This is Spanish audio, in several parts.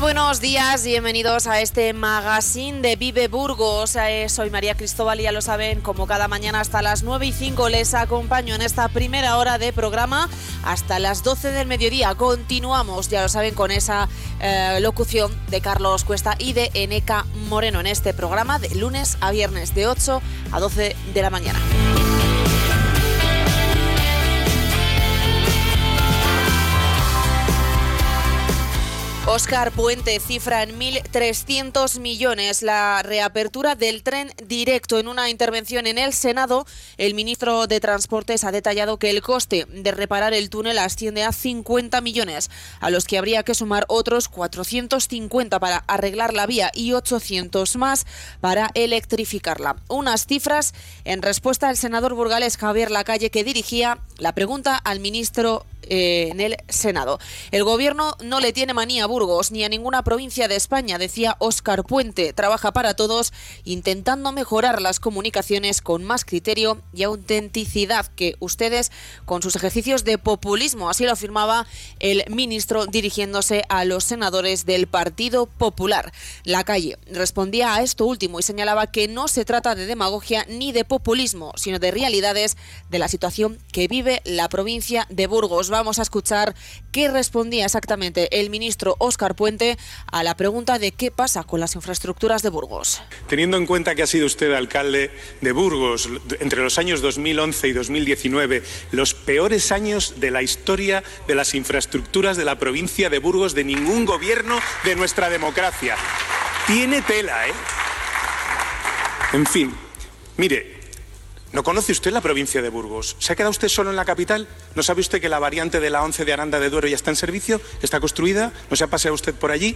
Buenos días, bienvenidos a este magazine de Vive Burgos. Eh, soy María Cristóbal y ya lo saben, como cada mañana hasta las 9 y 5 les acompaño en esta primera hora de programa hasta las 12 del mediodía. Continuamos, ya lo saben, con esa eh, locución de Carlos Cuesta y de Eneca Moreno en este programa de lunes a viernes de 8 a 12 de la mañana. Oscar Puente cifra en 1.300 millones la reapertura del tren directo. En una intervención en el Senado, el ministro de Transportes ha detallado que el coste de reparar el túnel asciende a 50 millones, a los que habría que sumar otros 450 para arreglar la vía y 800 más para electrificarla. Unas cifras en respuesta al senador burgalés Javier Lacalle que dirigía la pregunta al ministro eh, en el Senado. El gobierno no le tiene manía a Burgos ni a ninguna provincia de España, decía Óscar Puente. Trabaja para todos intentando mejorar las comunicaciones con más criterio y autenticidad que ustedes con sus ejercicios de populismo. Así lo afirmaba el ministro dirigiéndose a los senadores del Partido Popular. La calle respondía a esto último y señalaba que no se trata de demagogia ni de populismo, sino de realidades de la situación que vive la provincia de Burgos vamos a escuchar qué respondía exactamente el ministro Óscar Puente a la pregunta de qué pasa con las infraestructuras de Burgos. Teniendo en cuenta que ha sido usted alcalde de Burgos entre los años 2011 y 2019, los peores años de la historia de las infraestructuras de la provincia de Burgos de ningún gobierno de nuestra democracia. Tiene tela, ¿eh? En fin, mire, ¿No conoce usted la provincia de Burgos? ¿Se ha quedado usted solo en la capital? ¿No sabe usted que la variante de la 11 de Aranda de Duero ya está en servicio? ¿Está construida? ¿No se ha paseado usted por allí?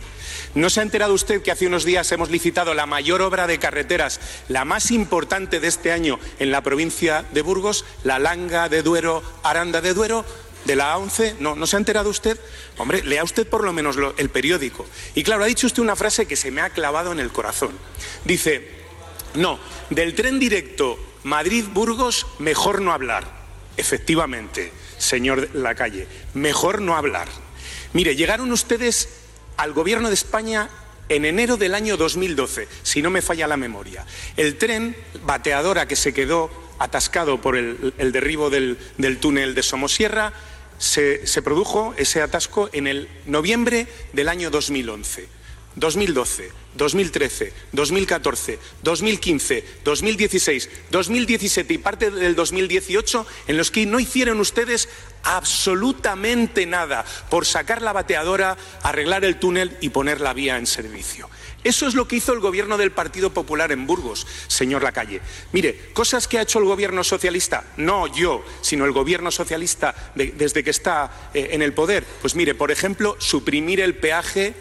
¿No se ha enterado usted que hace unos días hemos licitado la mayor obra de carreteras, la más importante de este año en la provincia de Burgos, la Langa de Duero, Aranda de Duero? de la 11, ¿no, ¿no se ha enterado usted? Hombre, lea usted por lo menos el periódico. Y claro, ha dicho usted una frase que se me ha clavado en el corazón. Dice, no, del tren directo Madrid-Burgos, mejor no hablar. Efectivamente, señor Lacalle, mejor no hablar. Mire, llegaron ustedes al gobierno de España en enero del año 2012, si no me falla la memoria. El tren bateadora que se quedó atascado por el, derribo del, túnel de Somosierra, se, se produjo ese atasco en el noviembre del año 2011. 2012, 2013, 2014, 2015, 2016, 2017 y parte del 2018 en los que no hicieron ustedes absolutamente nada por sacar la bateadora, arreglar el túnel y poner la vía en servicio. Eso es lo que hizo el gobierno del Partido Popular en Burgos, señor Lacalle. Mire, cosas que ha hecho el gobierno socialista, no yo, sino el gobierno socialista desde que está eh, en el poder. Pues mire, por ejemplo, suprimir el peaje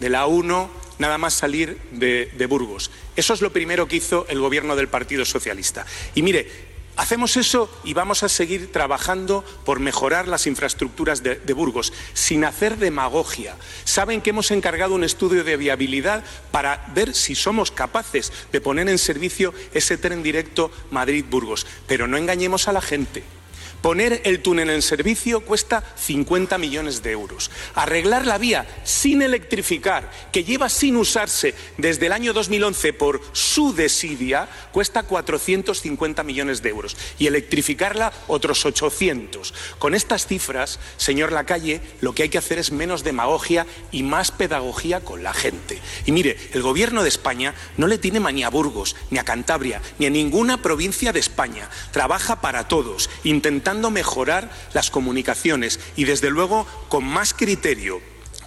de la 1 nada más salir de, Burgos. Eso es lo primero que hizo el gobierno del Partido Socialista. Y mire, Hacemos eso y vamos a seguir trabajando por mejorar las infraestructuras de, Burgos, sin hacer demagogia. Saben que hemos encargado un estudio de viabilidad para ver si somos capaces de poner en servicio ese tren directo Madrid-Burgos. Pero no engañemos a la gente. Poner el túnel en servicio cuesta 50 millones de euros. Arreglar la vía sin electrificar, que lleva sin usarse desde el año 2011 por su desidia, cuesta 450 millones de euros. Y electrificarla otros 800. Con estas cifras, señor Lacalle, lo que hay que hacer es menos demagogia y más pedagogía con la gente. Y mire, el gobierno de España no le tiene manía a Burgos, ni a Cantabria, ni a ninguna provincia de España. Trabaja para todos, intentando mejorar las comunicaciones y desde luego con más criterio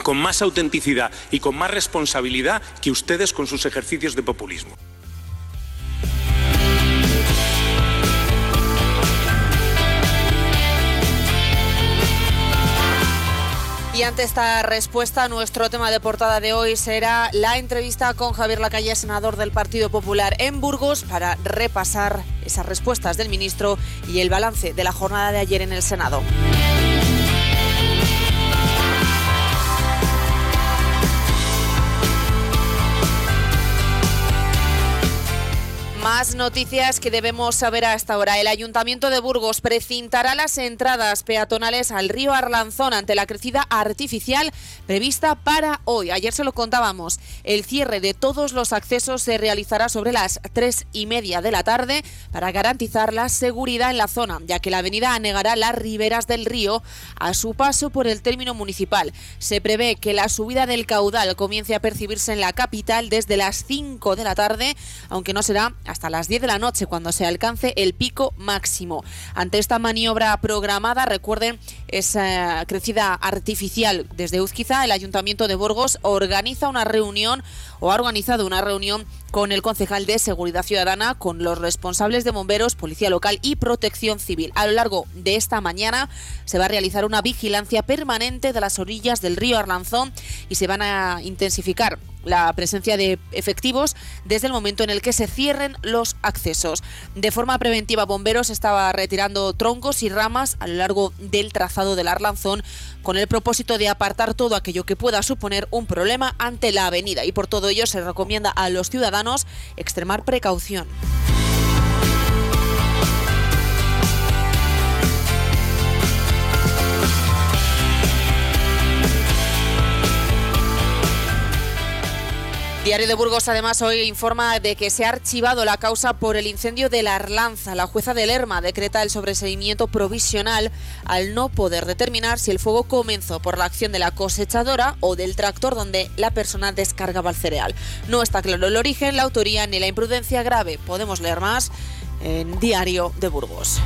con más autenticidad y con más responsabilidad que ustedes con sus ejercicios de populismo. Y ante esta respuesta, nuestro tema de portada de hoy será la entrevista con Javier Lacalle, senador del Partido Popular en Burgos, para repasar esas respuestas del ministro y el balance de la jornada de ayer en el Senado. Más noticias que debemos saber hasta ahora. El Ayuntamiento de Burgos precintará las entradas peatonales al río Arlanzón ante la crecida artificial prevista para hoy. Ayer se lo contábamos. El cierre de todos los accesos se realizará sobre las tres y media de la tarde para garantizar la seguridad en la zona, ya que la avenida anegará las riberas del río a su paso por el término municipal. Se prevé que la subida del caudal comience a percibirse en la capital desde las 5 de la tarde, aunque no será hasta las 10 de la noche cuando se alcance el pico máximo. Ante esta maniobra programada, recuerden esa crecida artificial desde Uzquiza, el Ayuntamiento de Burgos organiza una reunión o ha organizado una reunión con el concejal de Seguridad Ciudadana, con los responsables de bomberos, policía local y protección civil. A lo largo de esta mañana se va a realizar una vigilancia permanente de las orillas del río Arlanzón y se van a intensificar la presencia de efectivos desde el momento en el que se cierren los accesos. De forma preventiva, Bomberos estaba retirando troncos y ramas a lo largo del trazado del Arlanzón con el propósito de apartar todo aquello que pueda suponer un problema ante la avenida y por todo ello se recomienda a los ciudadanos extremar precaución. Diario de Burgos además hoy informa de que se ha archivado la causa por el incendio de la Arlanza. La jueza de Lerma decreta el sobreseimiento provisional al no poder determinar si el fuego comenzó por la acción de la cosechadora o del tractor donde la persona descargaba el cereal. No está claro el origen, la autoría ni la imprudencia grave. Podemos leer más en Diario de Burgos.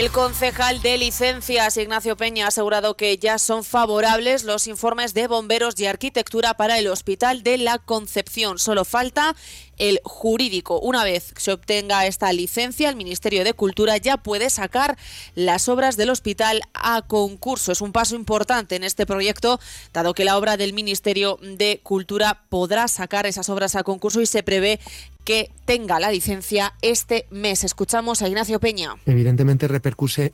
El concejal de licencias, Ignacio Peña, ha asegurado que ya son favorables los informes de bomberos y arquitectura para el Hospital de la Concepción. Solo falta el jurídico. Una vez se obtenga esta licencia, el Ministerio de Cultura ya puede sacar las obras del hospital a concurso. Es un paso importante en este proyecto, dado que la obra del Ministerio de Cultura podrá sacar esas obras a concurso y se prevé que tenga la licencia este mes. Escuchamos a Ignacio Peña. Evidentemente repercute,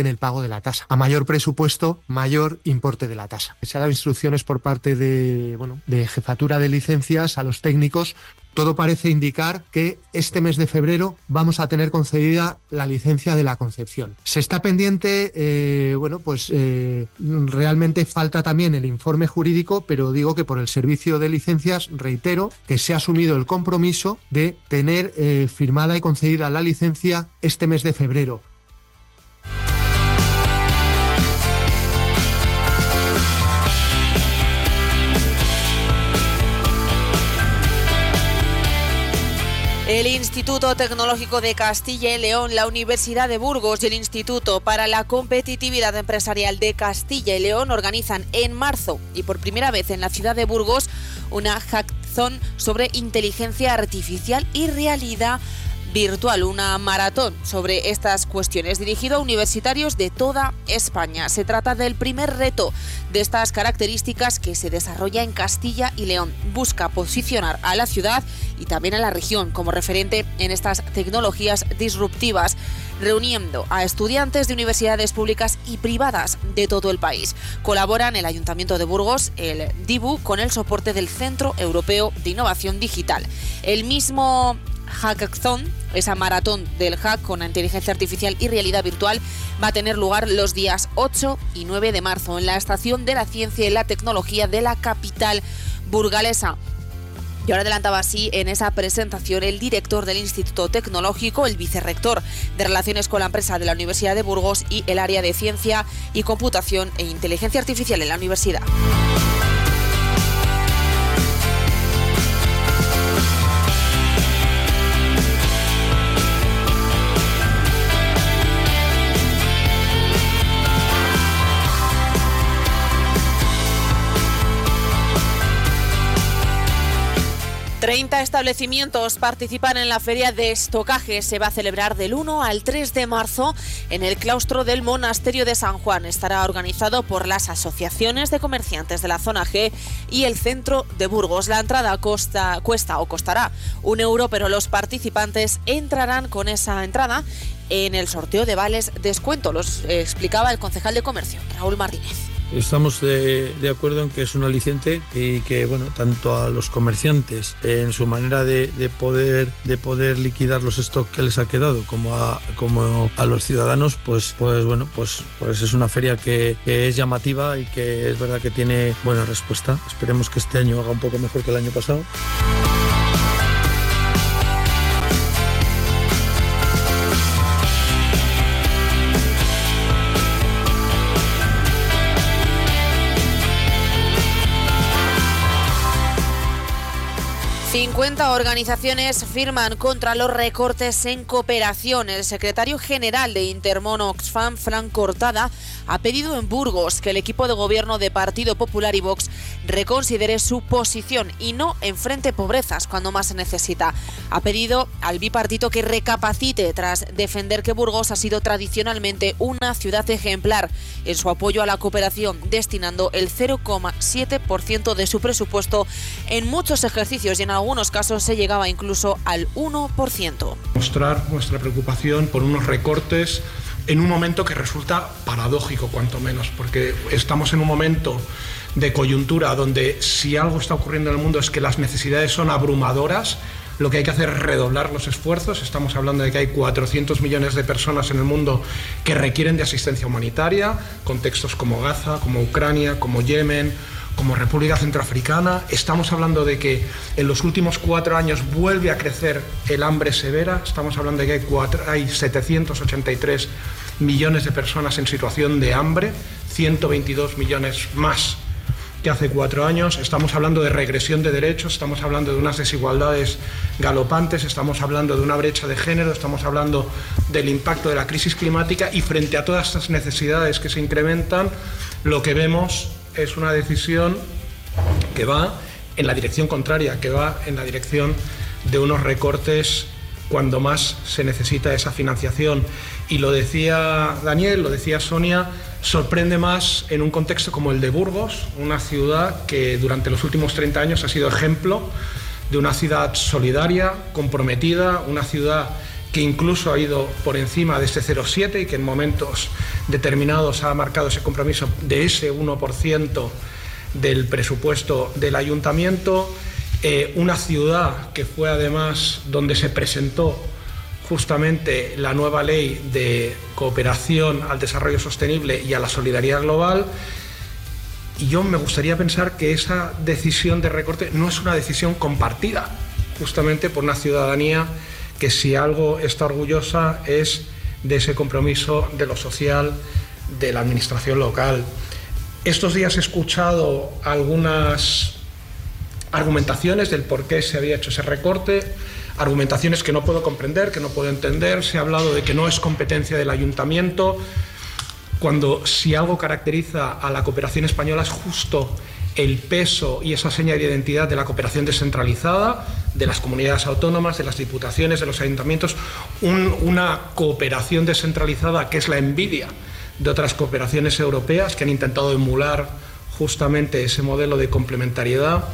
en el pago de la tasa. A mayor presupuesto, mayor importe de la tasa. Se ha dado instrucciones por parte de, bueno, de jefatura de licencias a los técnicos todo parece indicar que este mes de febrero vamos a tener concedida la licencia de la Concepción. Se está pendiente, eh, bueno, pues eh, realmente falta también el informe jurídico, pero digo que por el servicio de licencias reitero que se ha asumido el compromiso de tener eh, firmada y concedida la licencia este mes de febrero. El Instituto Tecnológico de Castilla y León, la Universidad de Burgos y el Instituto para la Competitividad Empresarial de Castilla y León organizan en marzo y por primera vez en la ciudad de Burgos una hackathon sobre inteligencia artificial y realidad virtual, una maratón sobre estas cuestiones dirigido a universitarios de toda España. Se trata del primer reto de estas características que se desarrolla en Castilla y León. Busca posicionar a la ciudad y también a la región como referente en estas tecnologías disruptivas reuniendo a estudiantes de universidades públicas y privadas de todo el país. Colaboran el Ayuntamiento de Burgos, el DIBU, con el soporte del Centro Europeo de Innovación Digital. El mismo Hackathon, esa maratón del hack con inteligencia artificial y realidad virtual, va a tener lugar los días 8 y 9 de marzo en la Estación de la Ciencia y la Tecnología de la capital burgalesa. Y ahora adelantaba así en esa presentación el director del Instituto Tecnológico, el vicerrector de Relaciones con la Empresa de la Universidad de Burgos y el área de Ciencia y Computación e Inteligencia Artificial en la universidad. 30 establecimientos participan en la feria de estocaje. Se va a celebrar del 1 al 3 de marzo en el claustro del Monasterio de San Juan. Estará organizado por las asociaciones de comerciantes de la zona G y el centro de Burgos. La entrada cuesta o costará un euro, pero los participantes entrarán con esa entrada en el sorteo de vales descuento. Los explicaba el concejal de comercio, Raúl Martínez. Estamos de, acuerdo en que es un aliciente y que bueno tanto a los comerciantes en su manera de, poder de poder liquidar los stocks que les ha quedado como a como a los ciudadanos pues pues bueno pues pues es una feria que, que es llamativa y que es verdad que tiene buena respuesta. Esperemos que este año haga un poco mejor que el año pasado. Organizaciones firman contra los recortes en cooperación. El secretario general de Intermon Oxfam, Frank Cortada, ha pedido en Burgos que el equipo de gobierno de Partido Popular y Vox reconsidere su posición y no enfrente pobrezas cuando más se necesita. Ha pedido al bipartito que recapacite tras defender que Burgos ha sido tradicionalmente una ciudad ejemplar en su apoyo a la cooperación, destinando el 0,7% de su presupuesto en muchos ejercicios y en algunos casos se llegaba incluso al 1%. Mostrar nuestra preocupación por unos recortes en un momento que resulta paradójico, cuanto menos, porque estamos en un momento de coyuntura donde si algo está ocurriendo en el mundo es que las necesidades son abrumadoras, lo que hay que hacer es redoblar los esfuerzos. Estamos hablando de que hay 400 millones de personas en el mundo que requieren de asistencia humanitaria, contextos como Gaza, como Ucrania, como Yemen como República Centroafricana. Estamos hablando de que en los últimos cuatro años vuelve a crecer el hambre severa. Estamos hablando de que hay, hay 783 millones de personas en situación de hambre, 122 millones más que hace cuatro años. Estamos hablando de regresión de derechos, estamos hablando de unas desigualdades galopantes, estamos hablando de una brecha de género, estamos hablando del impacto de la crisis climática y frente a todas estas necesidades que se incrementan, lo que vemos es una decisión que va en la dirección contraria, que va en la dirección de unos recortes cuando más se necesita esa financiación. Y lo decía Daniel, lo decía Sonia, sorprende más en un contexto como el de Burgos, una ciudad que durante los últimos 30 años ha sido ejemplo de una ciudad solidaria, comprometida, una ciudad que incluso ha ido por encima de ese 0,7 y que en momentos determinados ha marcado ese compromiso de ese 1% del presupuesto del ayuntamiento. Eh, una ciudad que fue además donde se presentó justamente la nueva ley de cooperación al desarrollo sostenible y a la solidaridad global. Y yo me gustaría pensar que esa decisión de recorte no es una decisión compartida, justamente por una ciudadanía que si algo está orgullosa es de ese compromiso de lo social de la administración local. Estos días he escuchado algunas argumentaciones del por qué se había hecho ese recorte, argumentaciones que no puedo comprender, que no puedo entender. Se ha hablado de que no es competencia del ayuntamiento, cuando si algo caracteriza a la cooperación española es justo el peso y esa seña de identidad de la cooperación descentralizada, de las comunidades autónomas, de las diputaciones, de los ayuntamientos, una cooperación descentralizada que es la envidia de otras cooperaciones europeas que han intentado emular justamente ese modelo de complementariedad.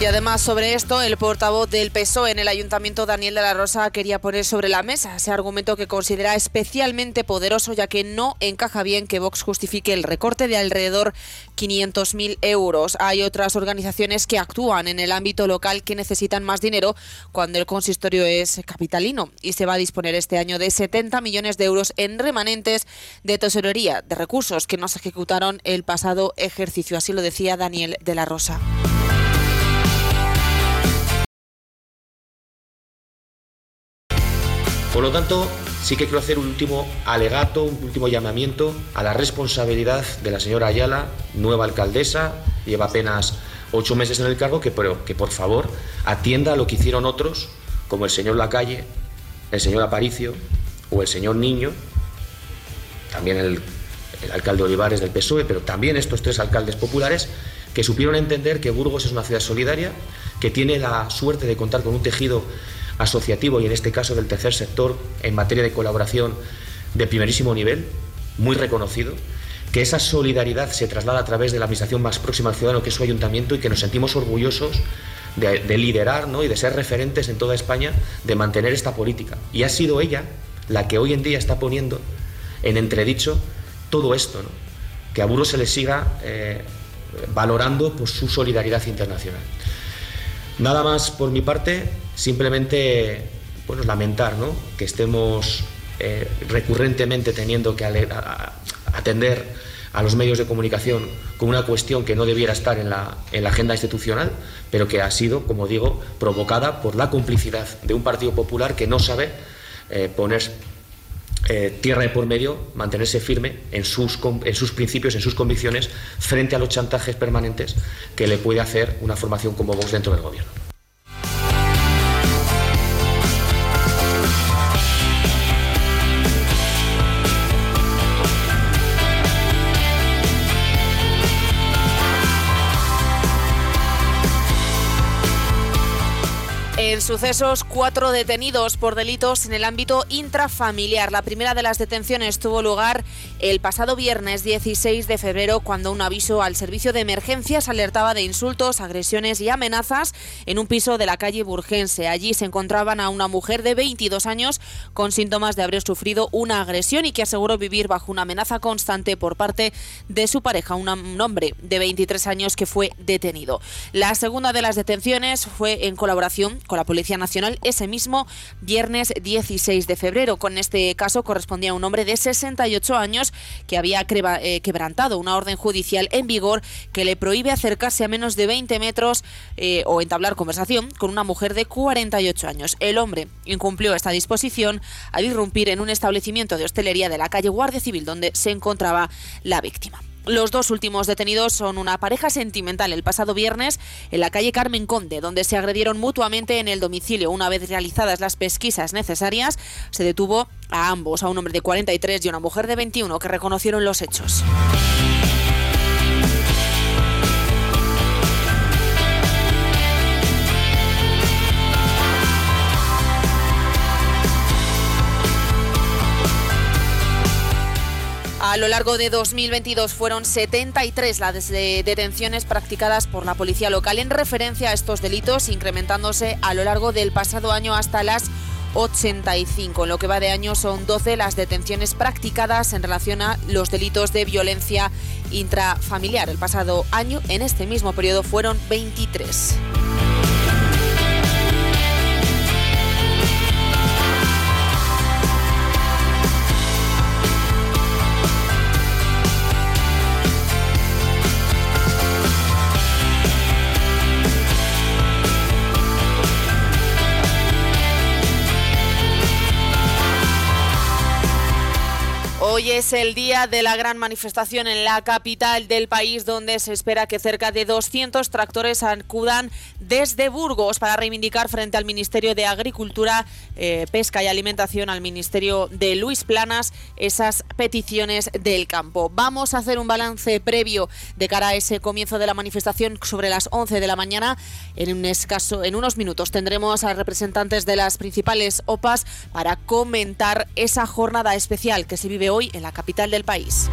Y además sobre esto, el portavoz del PSOE en el Ayuntamiento, Daniel de la Rosa, quería poner sobre la mesa ese argumento que considera especialmente poderoso, ya que no encaja bien que Vox justifique el recorte de alrededor 500.000 euros. Hay otras organizaciones que actúan en el ámbito local que necesitan más dinero cuando el consistorio es capitalino y se va a disponer este año de 70 millones de euros en remanentes de tesorería, de recursos que no se ejecutaron el pasado ejercicio. Así lo decía Daniel de la Rosa. Por lo tanto, sí que quiero hacer un último alegato, un último llamamiento a la responsabilidad de la señora Ayala, nueva alcaldesa, lleva apenas ocho meses en el cargo, que, que por favor atienda a lo que hicieron otros, como el señor Lacalle, el señor Aparicio o el señor Niño, también el, el alcalde Olivares del PSOE, pero también estos tres alcaldes populares, que supieron entender que Burgos es una ciudad solidaria, que tiene la suerte de contar con un tejido asociativo y en este caso del tercer sector en materia de colaboración de primerísimo nivel, muy reconocido, que esa solidaridad se traslada a través de la administración más próxima al ciudadano, que es su ayuntamiento, y que nos sentimos orgullosos de, liderar ¿no? y de ser referentes en toda España, de mantener esta política. Y ha sido ella la que hoy en día está poniendo en entredicho todo esto, que a Burgos se le siga eh, valorando por su solidaridad internacional. Nada más por mi parte, simplemente bueno, lamentar que estemos eh, recurrentemente teniendo que atender a los medios de comunicación con una cuestión que no debiera estar en la, en la, agenda institucional, pero que ha sido, como digo, provocada por la complicidad de un Partido Popular que no sabe eh, poner eh, tierra de por medio, mantenerse firme en sus, en sus principios, en sus convicciones, frente a los chantajes permanentes que le puede hacer una formación como Vox dentro del gobierno. Sucesos, cuatro detenidos por delitos en el ámbito intrafamiliar. La primera de las detenciones tuvo lugar el pasado viernes 16 de febrero cuando un aviso al servicio de emergencias alertaba de insultos, agresiones y amenazas en un piso de la calle Burgense. Allí se encontraban a una mujer de 22 años con síntomas de haber sufrido una agresión y que aseguró vivir bajo una amenaza constante por parte de su pareja, un hombre de 23 años que fue detenido. La segunda de las detenciones fue en colaboración con la Policía Nacional ese mismo viernes 16 de febrero. Con este caso correspondía a un hombre de 68 años que había eh, quebrantado una orden judicial en vigor que le prohíbe acercarse a menos de 20 metros eh, o entablar conversación con una mujer de 48 años. El hombre incumplió esta disposición al irrumpir en un establecimiento de hostelería de la calle Guardia Civil donde se encontraba la víctima. Los dos últimos detenidos son una pareja sentimental el pasado viernes en la calle Carmen Conde, donde se agredieron mutuamente en el domicilio. Una vez realizadas las pesquisas necesarias, se detuvo a ambos, a un hombre de 43 y una mujer de 21, que reconocieron los hechos. Lo largo de 2022 fueron 73 las detenciones practicadas por la policía local en referencia a estos delitos, incrementándose a lo largo del pasado año hasta las 85. En lo que va de año son 12 las detenciones practicadas en relación a los delitos de violencia intrafamiliar. El pasado año, en este mismo periodo, fueron 23. Hoy es el día de la gran manifestación en la capital del país, donde se espera que cerca de 200 tractores acudan desde Burgos para reivindicar frente al Ministerio de Agricultura, eh, Pesca y Alimentación, al Ministerio de Luis Planas, esas peticiones del campo. Vamos a hacer un balance previo de cara a ese comienzo de la manifestación sobre las 11 de la mañana. En, un escaso, en unos minutos tendremos a representantes de las principales OPAs para comentar esa jornada especial que se vive hoy en la capital del país.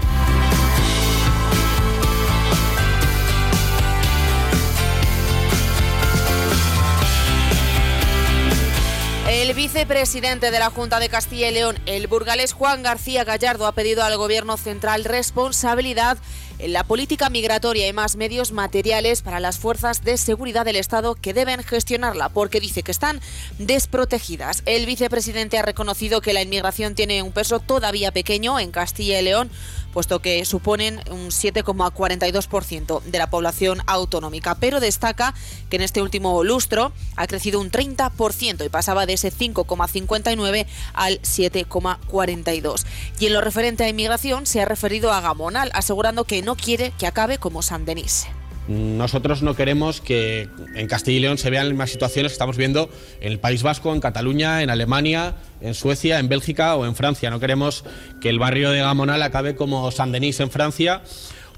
El vicepresidente de la Junta de Castilla y León, el burgalés Juan García Gallardo, ha pedido al Gobierno central responsabilidad la política migratoria y más medios materiales para las fuerzas de seguridad del Estado que deben gestionarla, porque dice que están desprotegidas. El vicepresidente ha reconocido que la inmigración tiene un peso todavía pequeño en Castilla y León puesto que suponen un 7,42% de la población autonómica. Pero destaca que en este último lustro ha crecido un 30% y pasaba de ese 5,59 al 7,42. Y en lo referente a inmigración se ha referido a Gamonal, asegurando que no quiere que acabe como San Denis. Nosotros no queremos que en Castilla y León se vean las mismas situaciones que estamos viendo en el País Vasco, en Cataluña, en Alemania, en Suecia, en Bélgica o en Francia. No queremos que el barrio de Gamonal acabe como Saint-Denis en Francia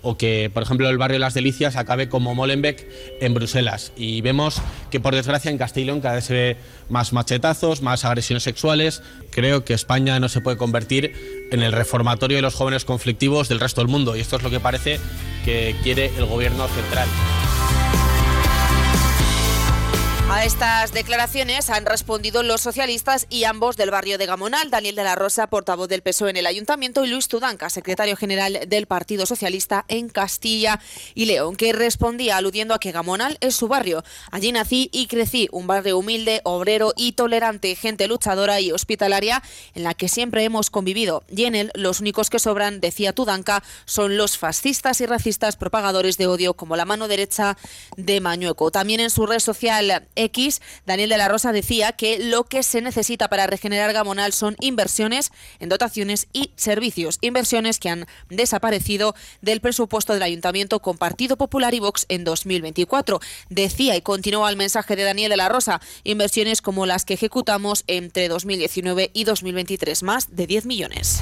o que, por ejemplo, el barrio de Las Delicias acabe como Molenbeek en Bruselas. Y vemos que, por desgracia, en León cada vez se ve más machetazos, más agresiones sexuales. Creo que España no se puede convertir en el reformatorio de los jóvenes conflictivos del resto del mundo. Y esto es lo que parece que quiere el gobierno central. A estas declaraciones han respondido los socialistas y ambos del barrio de Gamonal, Daniel de la Rosa, portavoz del PSOE en el ayuntamiento, y Luis Tudanca, secretario general del Partido Socialista en Castilla y León, que respondía aludiendo a que Gamonal es su barrio. Allí nací y crecí, un barrio humilde, obrero y tolerante, gente luchadora y hospitalaria en la que siempre hemos convivido. Y en él los únicos que sobran, decía Tudanca, son los fascistas y racistas propagadores de odio como la mano derecha de Mañueco. También en su red social X, Daniel de la Rosa decía que lo que se necesita para regenerar Gamonal son inversiones en dotaciones y servicios, inversiones que han desaparecido del presupuesto del Ayuntamiento con Partido Popular y Vox en 2024. Decía y continuó el mensaje de Daniel de la Rosa, inversiones como las que ejecutamos entre 2019 y 2023, más de 10 millones.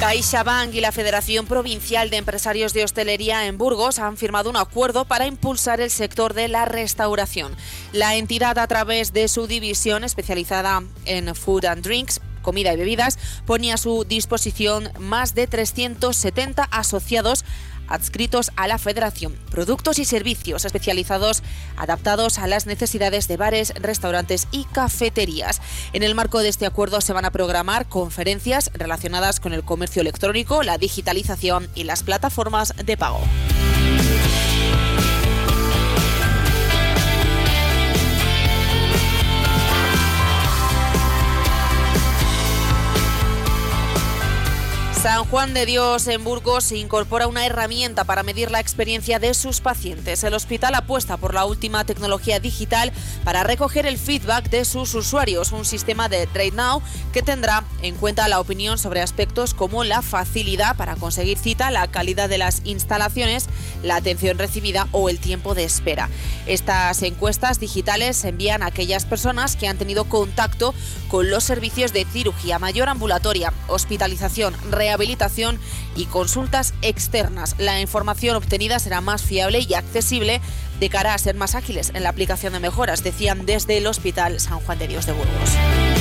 CaixaBank y la Federación Provincial de Empresarios de Hostelería en Burgos han firmado un acuerdo para impulsar el sector de la restauración. La entidad, a través de su división especializada en food and drinks, comida y bebidas, ponía a su disposición más de 370 asociados adscritos a la Federación, productos y servicios especializados adaptados a las necesidades de bares, restaurantes y cafeterías. En el marco de este acuerdo se van a programar conferencias relacionadas con el comercio electrónico, la digitalización y las plataformas de pago. San Juan de Dios en Burgos incorpora una herramienta para medir la experiencia de sus pacientes. El hospital apuesta por la última tecnología digital para recoger el feedback de sus usuarios, un sistema de Trade Now que tendrá en cuenta la opinión sobre aspectos como la facilidad para conseguir cita, la calidad de las instalaciones, la atención recibida o el tiempo de espera. Estas encuestas digitales se envían a aquellas personas que han tenido contacto con los servicios de cirugía mayor ambulatoria, hospitalización, y consultas externas. La información obtenida será más fiable y accesible de cara a ser más ágiles en la aplicación de mejoras, decían desde el Hospital San Juan de Dios de Burgos.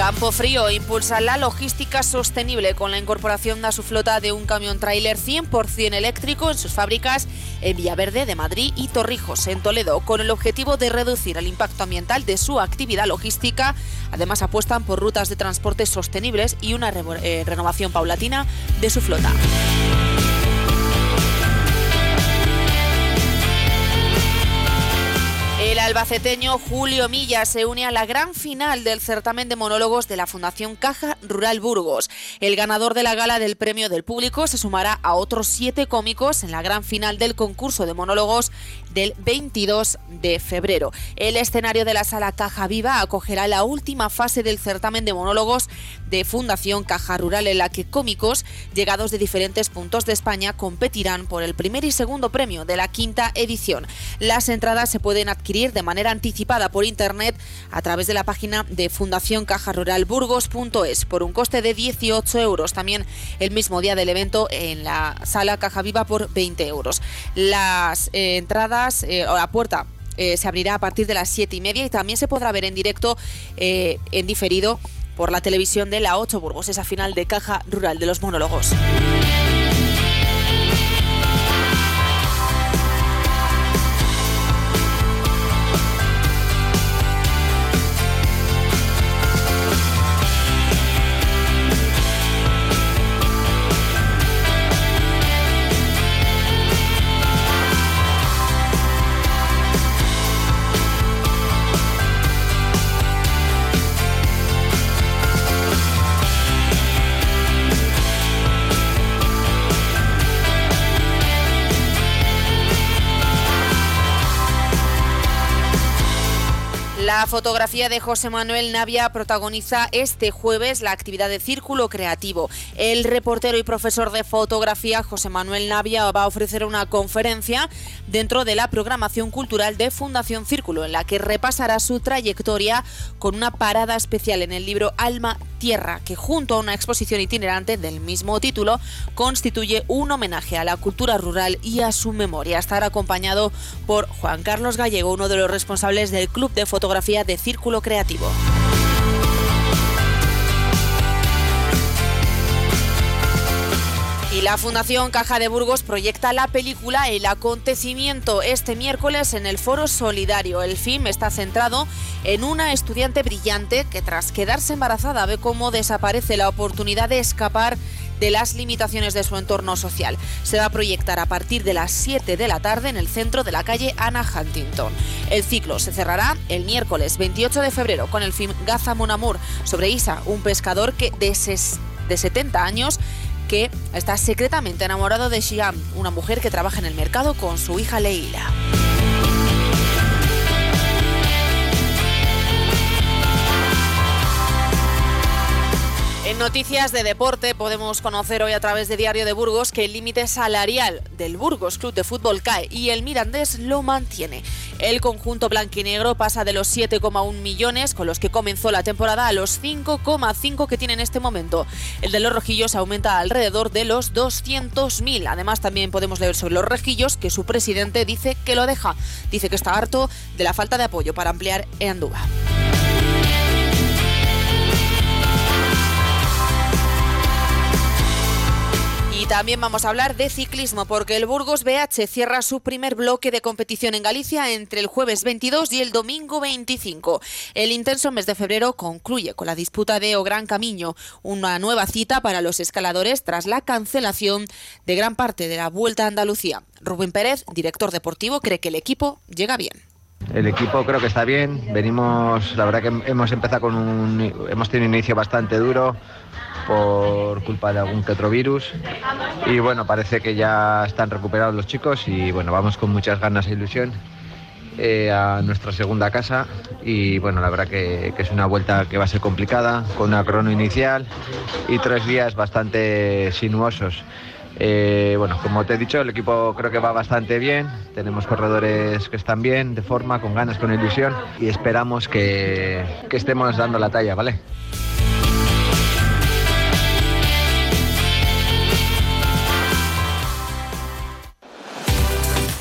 Campo Frío impulsa la logística sostenible con la incorporación a su flota de un camión tráiler 100% eléctrico en sus fábricas en Villaverde de Madrid y Torrijos, en Toledo, con el objetivo de reducir el impacto ambiental de su actividad logística. Además, apuestan por rutas de transporte sostenibles y una eh, renovación paulatina de su flota. El albaceteño Julio Milla se une a la gran final del certamen de monólogos de la Fundación Caja Rural Burgos. El ganador de la gala del premio del público se sumará a otros siete cómicos en la gran final del concurso de monólogos del 22 de febrero. El escenario de la sala Caja Viva acogerá la última fase del certamen de monólogos de Fundación Caja Rural en la que cómicos llegados de diferentes puntos de España competirán por el primer y segundo premio de la quinta edición. Las entradas se pueden adquirir de manera anticipada por internet a través de la página de Fundación Caja Rural Burgos.es por un coste de 18 euros. También el mismo día del evento en la sala Caja Viva por 20 euros. Las eh, entradas eh, o la puerta eh, se abrirá a partir de las siete y media y también se podrá ver en directo, eh, en diferido, por la televisión de la 8 Burgos, esa final de caja rural de los monólogos. La fotografía de José Manuel Navia protagoniza este jueves la actividad de Círculo Creativo. El reportero y profesor de fotografía José Manuel Navia va a ofrecer una conferencia dentro de la programación cultural de Fundación Círculo, en la que repasará su trayectoria con una parada especial en el libro Alma Tierra, que junto a una exposición itinerante del mismo título constituye un homenaje a la cultura rural y a su memoria. Estará acompañado por Juan Carlos Gallego, uno de los responsables del Club de Fotografía de Círculo Creativo. La Fundación Caja de Burgos proyecta la película El acontecimiento este miércoles en el Foro Solidario. El film está centrado en una estudiante brillante que tras quedarse embarazada ve cómo desaparece la oportunidad de escapar de las limitaciones de su entorno social. Se va a proyectar a partir de las 7 de la tarde en el centro de la calle Anna Huntington. El ciclo se cerrará el miércoles 28 de febrero con el film Gaza Monamur sobre Isa, un pescador que de, de 70 años que está secretamente enamorado de Xiam, una mujer que trabaja en el mercado con su hija Leila. En noticias de deporte podemos conocer hoy a través de Diario de Burgos que el límite salarial del Burgos Club de Fútbol cae y el Mirandés lo mantiene. El conjunto blanquinegro pasa de los 7,1 millones con los que comenzó la temporada a los 5,5 que tiene en este momento. El de los rojillos aumenta alrededor de los 200.000. Además también podemos leer sobre los rejillos que su presidente dice que lo deja. Dice que está harto de la falta de apoyo para ampliar en Andúa. También vamos a hablar de ciclismo porque el Burgos BH cierra su primer bloque de competición en Galicia entre el jueves 22 y el domingo 25. El intenso mes de febrero concluye con la disputa de O Gran Camino, una nueva cita para los escaladores tras la cancelación de gran parte de la Vuelta a Andalucía. Rubén Pérez, director deportivo, cree que el equipo llega bien. El equipo creo que está bien. Venimos, la verdad que hemos empezado con un, hemos tenido un inicio bastante duro por culpa de algún que otro virus. Y bueno, parece que ya están recuperados los chicos y bueno, vamos con muchas ganas e ilusión eh, a nuestra segunda casa. Y bueno, la verdad que, es una vuelta que va a ser complicada, con una crono inicial y tres días bastante sinuosos. Eh, bueno, como te he dicho, el equipo creo que va bastante bien. Tenemos corredores que están bien, de forma, con ganas, con ilusión y esperamos que, que estemos dando la talla, ¿vale?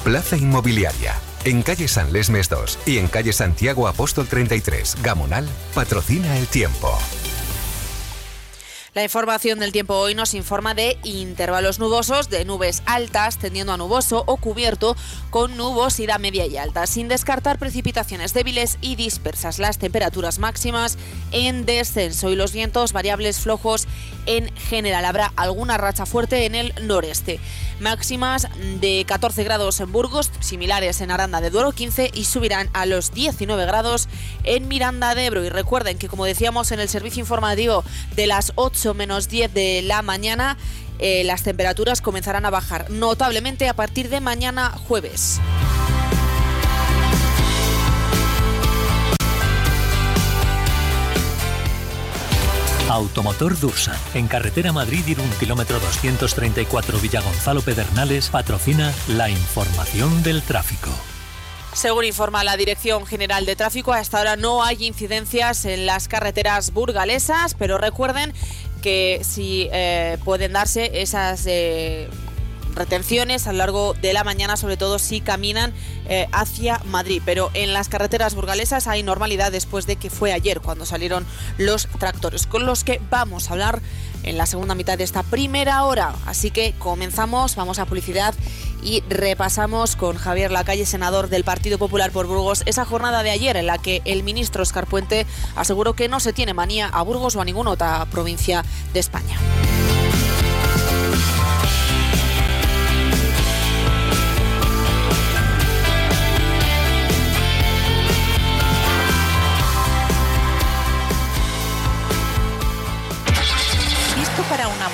Plaza Inmobiliaria. En calle San Lesmes 2 y en calle Santiago Apóstol 33, Gamonal, patrocina el tiempo. La información del tiempo hoy nos informa de intervalos nubosos, de nubes altas tendiendo a nuboso o cubierto con nubosidad media y alta, sin descartar precipitaciones débiles y dispersas. Las temperaturas máximas en descenso y los vientos variables flojos en general. Habrá alguna racha fuerte en el noreste. Máximas de 14 grados en Burgos, similares en Aranda de Duero 15 y subirán a los 19 grados en Miranda de Ebro. Y recuerden que como decíamos en el servicio informativo de las 8 menos 10 de la mañana, eh, las temperaturas comenzarán a bajar notablemente a partir de mañana jueves. Automotor Dursa, en carretera Madrid Irún, kilómetro 234 Villagonzalo Pedernales, patrocina la información del tráfico. Según informa la Dirección General de Tráfico, hasta ahora no hay incidencias en las carreteras burgalesas, pero recuerden que si eh, pueden darse esas... Eh, retenciones a lo largo de la mañana, sobre todo si caminan eh, hacia Madrid. Pero en las carreteras burgalesas hay normalidad después de que fue ayer cuando salieron los tractores, con los que vamos a hablar en la segunda mitad de esta primera hora. Así que comenzamos, vamos a publicidad y repasamos con Javier Lacalle, senador del Partido Popular por Burgos, esa jornada de ayer en la que el ministro Oscar Puente aseguró que no se tiene manía a Burgos o a ninguna otra provincia de España.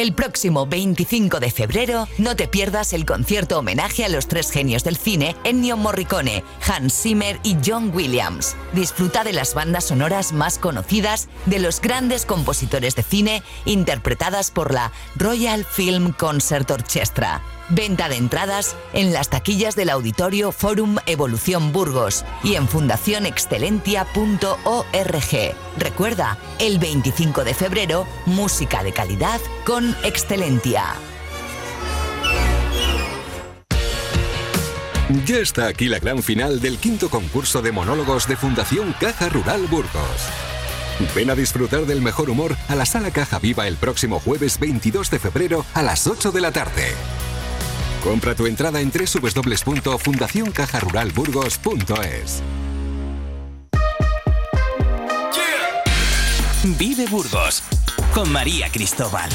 El próximo 25 de febrero no te pierdas el concierto homenaje a los tres genios del cine Ennio Morricone, Hans Zimmer y John Williams. Disfruta de las bandas sonoras más conocidas de los grandes compositores de cine interpretadas por la Royal Film Concert Orchestra. Venta de entradas en las taquillas del Auditorio Forum Evolución Burgos y en fundacionexcelentia.org. Recuerda, el 25 de febrero, música de calidad con Excelentia. Ya está aquí la gran final del quinto concurso de monólogos de Fundación Caja Rural Burgos. Ven a disfrutar del mejor humor a la Sala Caja Viva el próximo jueves 22 de febrero a las 8 de la tarde. Compra tu entrada en www.fundacioncajaruralburgos.es. Vive Burgos con María Cristóbal.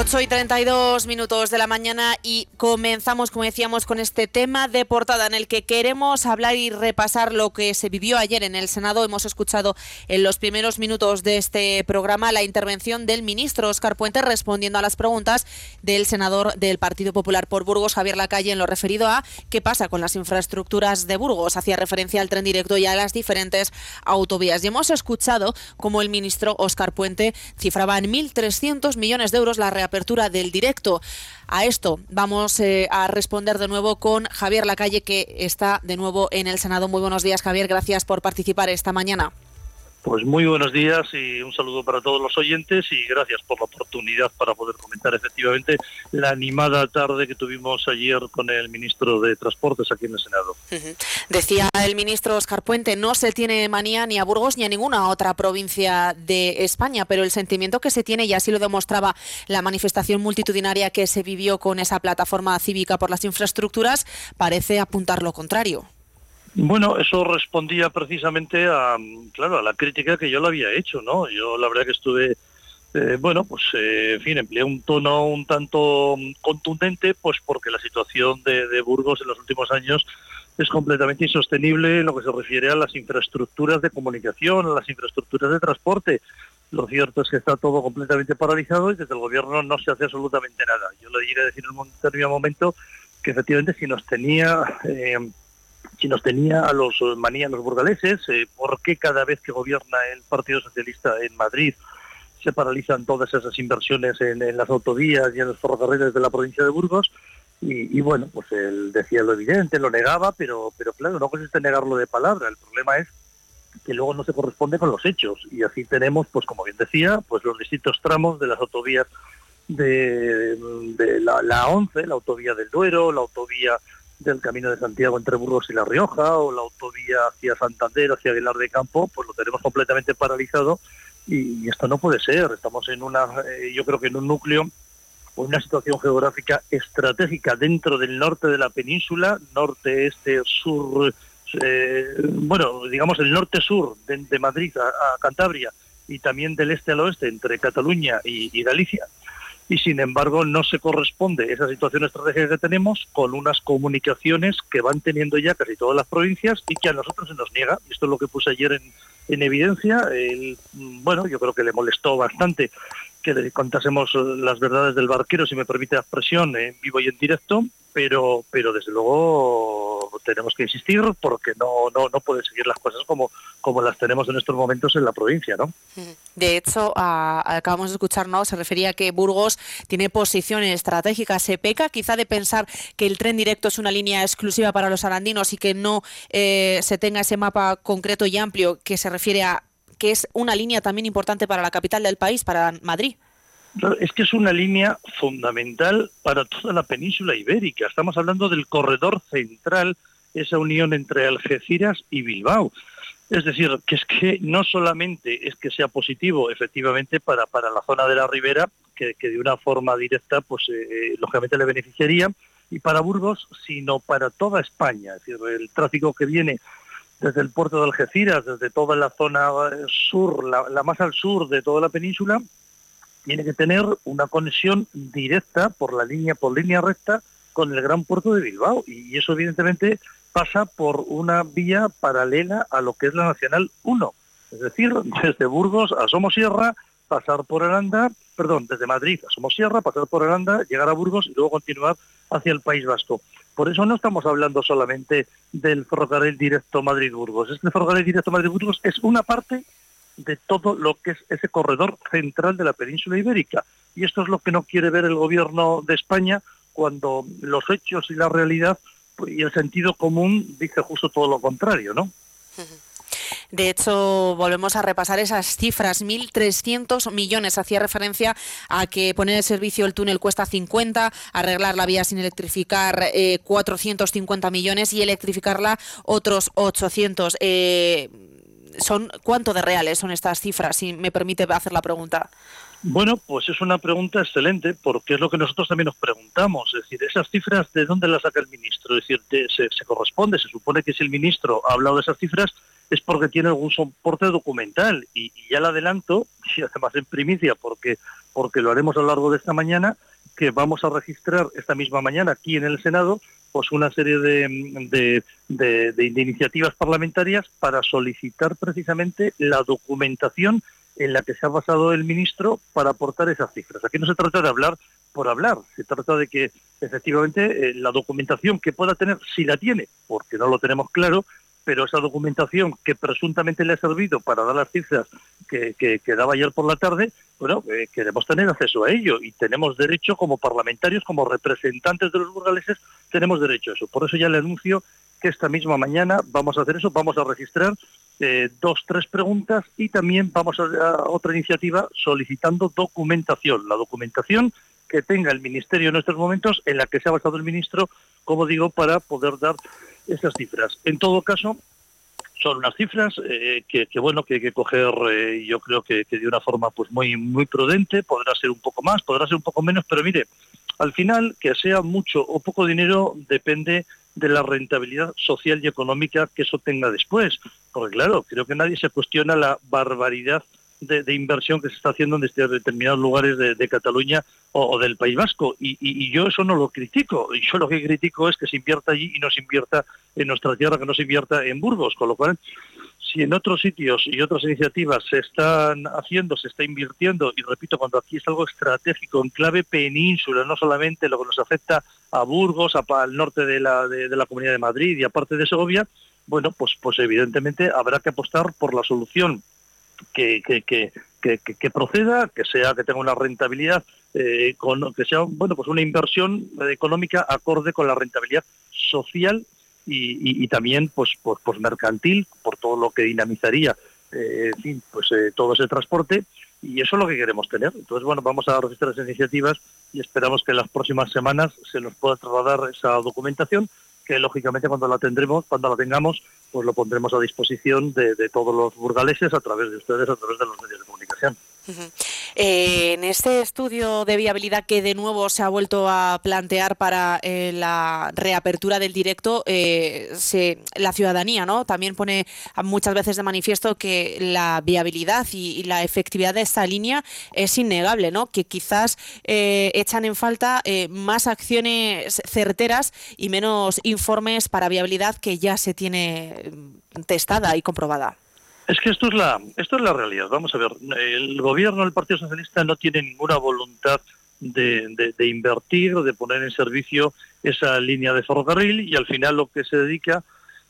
8 y 32 minutos de la mañana y comenzamos, como decíamos, con este tema de portada en el que queremos hablar y repasar lo que se vivió ayer en el Senado. Hemos escuchado en los primeros minutos de este programa la intervención del ministro Oscar Puente respondiendo a las preguntas del senador del Partido Popular por Burgos, Javier Lacalle, en lo referido a qué pasa con las infraestructuras de Burgos. Hacía referencia al tren directo y a las diferentes autovías. Y hemos escuchado cómo el ministro Oscar Puente cifraba en 1.300 millones de euros la apertura del directo. A esto vamos eh, a responder de nuevo con Javier Lacalle, que está de nuevo en el Senado. Muy buenos días, Javier. Gracias por participar esta mañana. Pues muy buenos días y un saludo para todos los oyentes y gracias por la oportunidad para poder comentar efectivamente la animada tarde que tuvimos ayer con el ministro de Transportes aquí en el Senado. Decía el ministro Oscar Puente, no se tiene manía ni a Burgos ni a ninguna otra provincia de España, pero el sentimiento que se tiene, y así lo demostraba la manifestación multitudinaria que se vivió con esa plataforma cívica por las infraestructuras, parece apuntar lo contrario. Bueno, eso respondía precisamente a, claro, a la crítica que yo le había hecho, ¿no? Yo la verdad que estuve, eh, bueno, pues, eh, en fin, empleé un tono un tanto contundente, pues porque la situación de, Burgos en los últimos años es completamente insostenible en lo que se refiere a las infraestructuras de comunicación, a las infraestructuras de transporte. Lo cierto es que está todo completamente paralizado y desde el gobierno no se hace absolutamente nada. Yo le diré decir en un determinado momento que efectivamente si nos tenía... Eh, si nos tenía a los manías los burgaleses, eh, por qué cada vez que gobierna el Partido Socialista en Madrid se paralizan todas esas inversiones en, las autovías y en los ferrocarriles de la provincia de Burgos. Y, bueno, pues él decía lo evidente, lo negaba, pero, pero claro, no consiste en negarlo de palabra. El problema es que luego no se corresponde con los hechos. Y así tenemos, pues como bien decía, pues los distintos tramos de las autovías de, la, la 11, la autovía del Duero, la autovía del Camino de Santiago entre Burgos y La Rioja o la autovía hacia Santander, hacia Aguilar de Campo, pues lo tenemos completamente paralizado y, esto no puede ser. Estamos en una, eh, yo creo que en un núcleo o una situación geográfica estratégica dentro del norte de la península, norte, este, sur, eh, bueno, digamos el norte-sur de, Madrid a, Cantabria y también del este al oeste entre Cataluña y, Galicia. Y sin embargo no se corresponde esa situación estratégica que tenemos con unas comunicaciones que van teniendo ya casi todas las provincias y que a nosotros se nos niega. Esto es lo que puse ayer en, en evidencia. El, bueno, yo creo que le molestó bastante que le contásemos las verdades del barquero, si me permite la expresión, en vivo y en directo, pero, pero desde luego tenemos que insistir porque no, no, no pueden seguir las cosas como, como las tenemos en estos momentos en la provincia, ¿no? De hecho, acabamos de escuchar, ¿no? Se refería a que Burgos tiene posiciones estratégicas. Se peca quizá de pensar que el tren directo es una línea exclusiva para los arandinos y que no eh, se tenga ese mapa concreto y amplio que se refiere a que es una línea también importante para la capital del país, para Madrid. Es que es una línea fundamental para toda la península ibérica. Estamos hablando del corredor central, esa unión entre Algeciras y Bilbao. Es decir, que es que no solamente es que sea positivo efectivamente para, para la zona de la ribera, que, de una forma directa, pues eh, eh, lógicamente le beneficiaría, y para Burgos, sino para toda España. Es decir, el tráfico que viene desde el puerto de Algeciras, desde toda la zona eh, sur, la, más al sur de toda la península, tiene que tener una conexión directa por la línea, por línea recta, con el gran puerto de Bilbao. Y eso evidentemente pasa por una vía paralela a lo que es la Nacional 1. Es decir, desde Burgos a Somosierra, pasar por Aranda, perdón, desde Madrid a Somosierra, pasar por Aranda, llegar a Burgos y luego continuar hacia el País Vasco. Por eso no estamos hablando solamente del ferrocarril directo Madrid-Burgos. Este ferrocarril directo Madrid-Burgos es una parte de todo lo que es ese corredor central de la península ibérica. Y esto es lo que no quiere ver el gobierno de España cuando los hechos y la realidad y el sentido común dice justo todo lo contrario, ¿no? De hecho, volvemos a repasar esas cifras. 1.300 millones hacía referencia a que poner en servicio el túnel cuesta 50, arreglar la vía sin electrificar 450 eh, millones y electrificarla otros 800. Eh, son ¿Cuánto de reales son estas cifras, si me permite hacer la pregunta? Bueno, pues es una pregunta excelente porque es lo que nosotros también nos preguntamos. Es decir, esas cifras, ¿de dónde las saca el ministro? Es decir, se, corresponde, se supone que si el ministro ha hablado de esas cifras es porque tiene algún soporte documental. Y, ya le adelanto, y además en primicia, porque, porque lo haremos a lo largo de esta mañana, que vamos a registrar esta misma mañana aquí en el Senado pues una serie de, de, de iniciativas parlamentarias para solicitar precisamente la documentación en la que se ha basado el ministro para aportar esas cifras. Aquí no se trata de hablar por hablar, se trata de que efectivamente eh, la documentación que pueda tener, si la tiene, porque no lo tenemos claro, pero esa documentación que presuntamente le ha servido para dar las cifras que, que, daba ayer por la tarde, bueno, eh, queremos tener acceso a ello y tenemos derecho como parlamentarios, como representantes de los burgaleses, tenemos derecho a eso. Por eso ya le anuncio que esta misma mañana vamos a hacer eso, vamos a registrar eh, dos, tres preguntas y también vamos a, otra iniciativa solicitando documentación. La documentación que tenga el Ministerio en estos momentos, en la que se ha basado el Ministro, como digo, para poder dar esas cifras. En todo caso, son unas cifras eh, que, bueno que hay que coger eh, yo creo que, de una forma pues muy muy prudente podrá ser un poco más podrá ser un poco menos pero mire al final que sea mucho o poco dinero depende de la rentabilidad social y económica que eso tenga después porque claro creo que nadie se cuestiona la barbaridad de, inversión que se está haciendo en determinados lugares de, Cataluña o, del País Vasco. Y, yo eso no lo critico. Yo lo que critico es que se invierta allí y no se invierta en nuestra tierra, que no se invierta en Burgos. Con lo cual, si en otros sitios y otras iniciativas se están haciendo, se está invirtiendo, y repito, cuando aquí es algo estratégico, en clave península, no solamente lo que nos afecta a Burgos, al norte de la, de, la Comunidad de Madrid y aparte de Segovia, bueno, pues, pues evidentemente habrá que apostar por la solución que, que, que, que, proceda, que sea que tenga una rentabilidad, eh, con, que sea bueno pues una inversión económica acorde con la rentabilidad social y, también pues, pues, mercantil por todo lo que dinamizaría eh, en fin, pues eh, todo ese transporte y eso es lo que queremos tener. Entonces, bueno, vamos a registrar esas iniciativas y esperamos que en las próximas semanas se nos pueda trasladar esa documentación que lógicamente cuando la tendremos, cuando la tengamos, pues lo pondremos a disposición de, todos los burgaleses a través de ustedes, a través de los medios de comunicación. Eh, en este estudio de viabilidad que de nuevo se ha vuelto a plantear para eh, la reapertura del directo, eh, la ciudadanía ¿no? también pone muchas veces de manifiesto que la viabilidad y, la efectividad de esta línea es innegable, ¿no? que quizás echan en falta más acciones certeras y menos informes para viabilidad que ya se tiene testada y comprobada. Es que esto es la esto es la realidad. Vamos a ver, el gobierno del Partido Socialista no tiene ninguna voluntad de, de, invertir, de poner en servicio esa línea de ferrocarril y al final lo que se dedica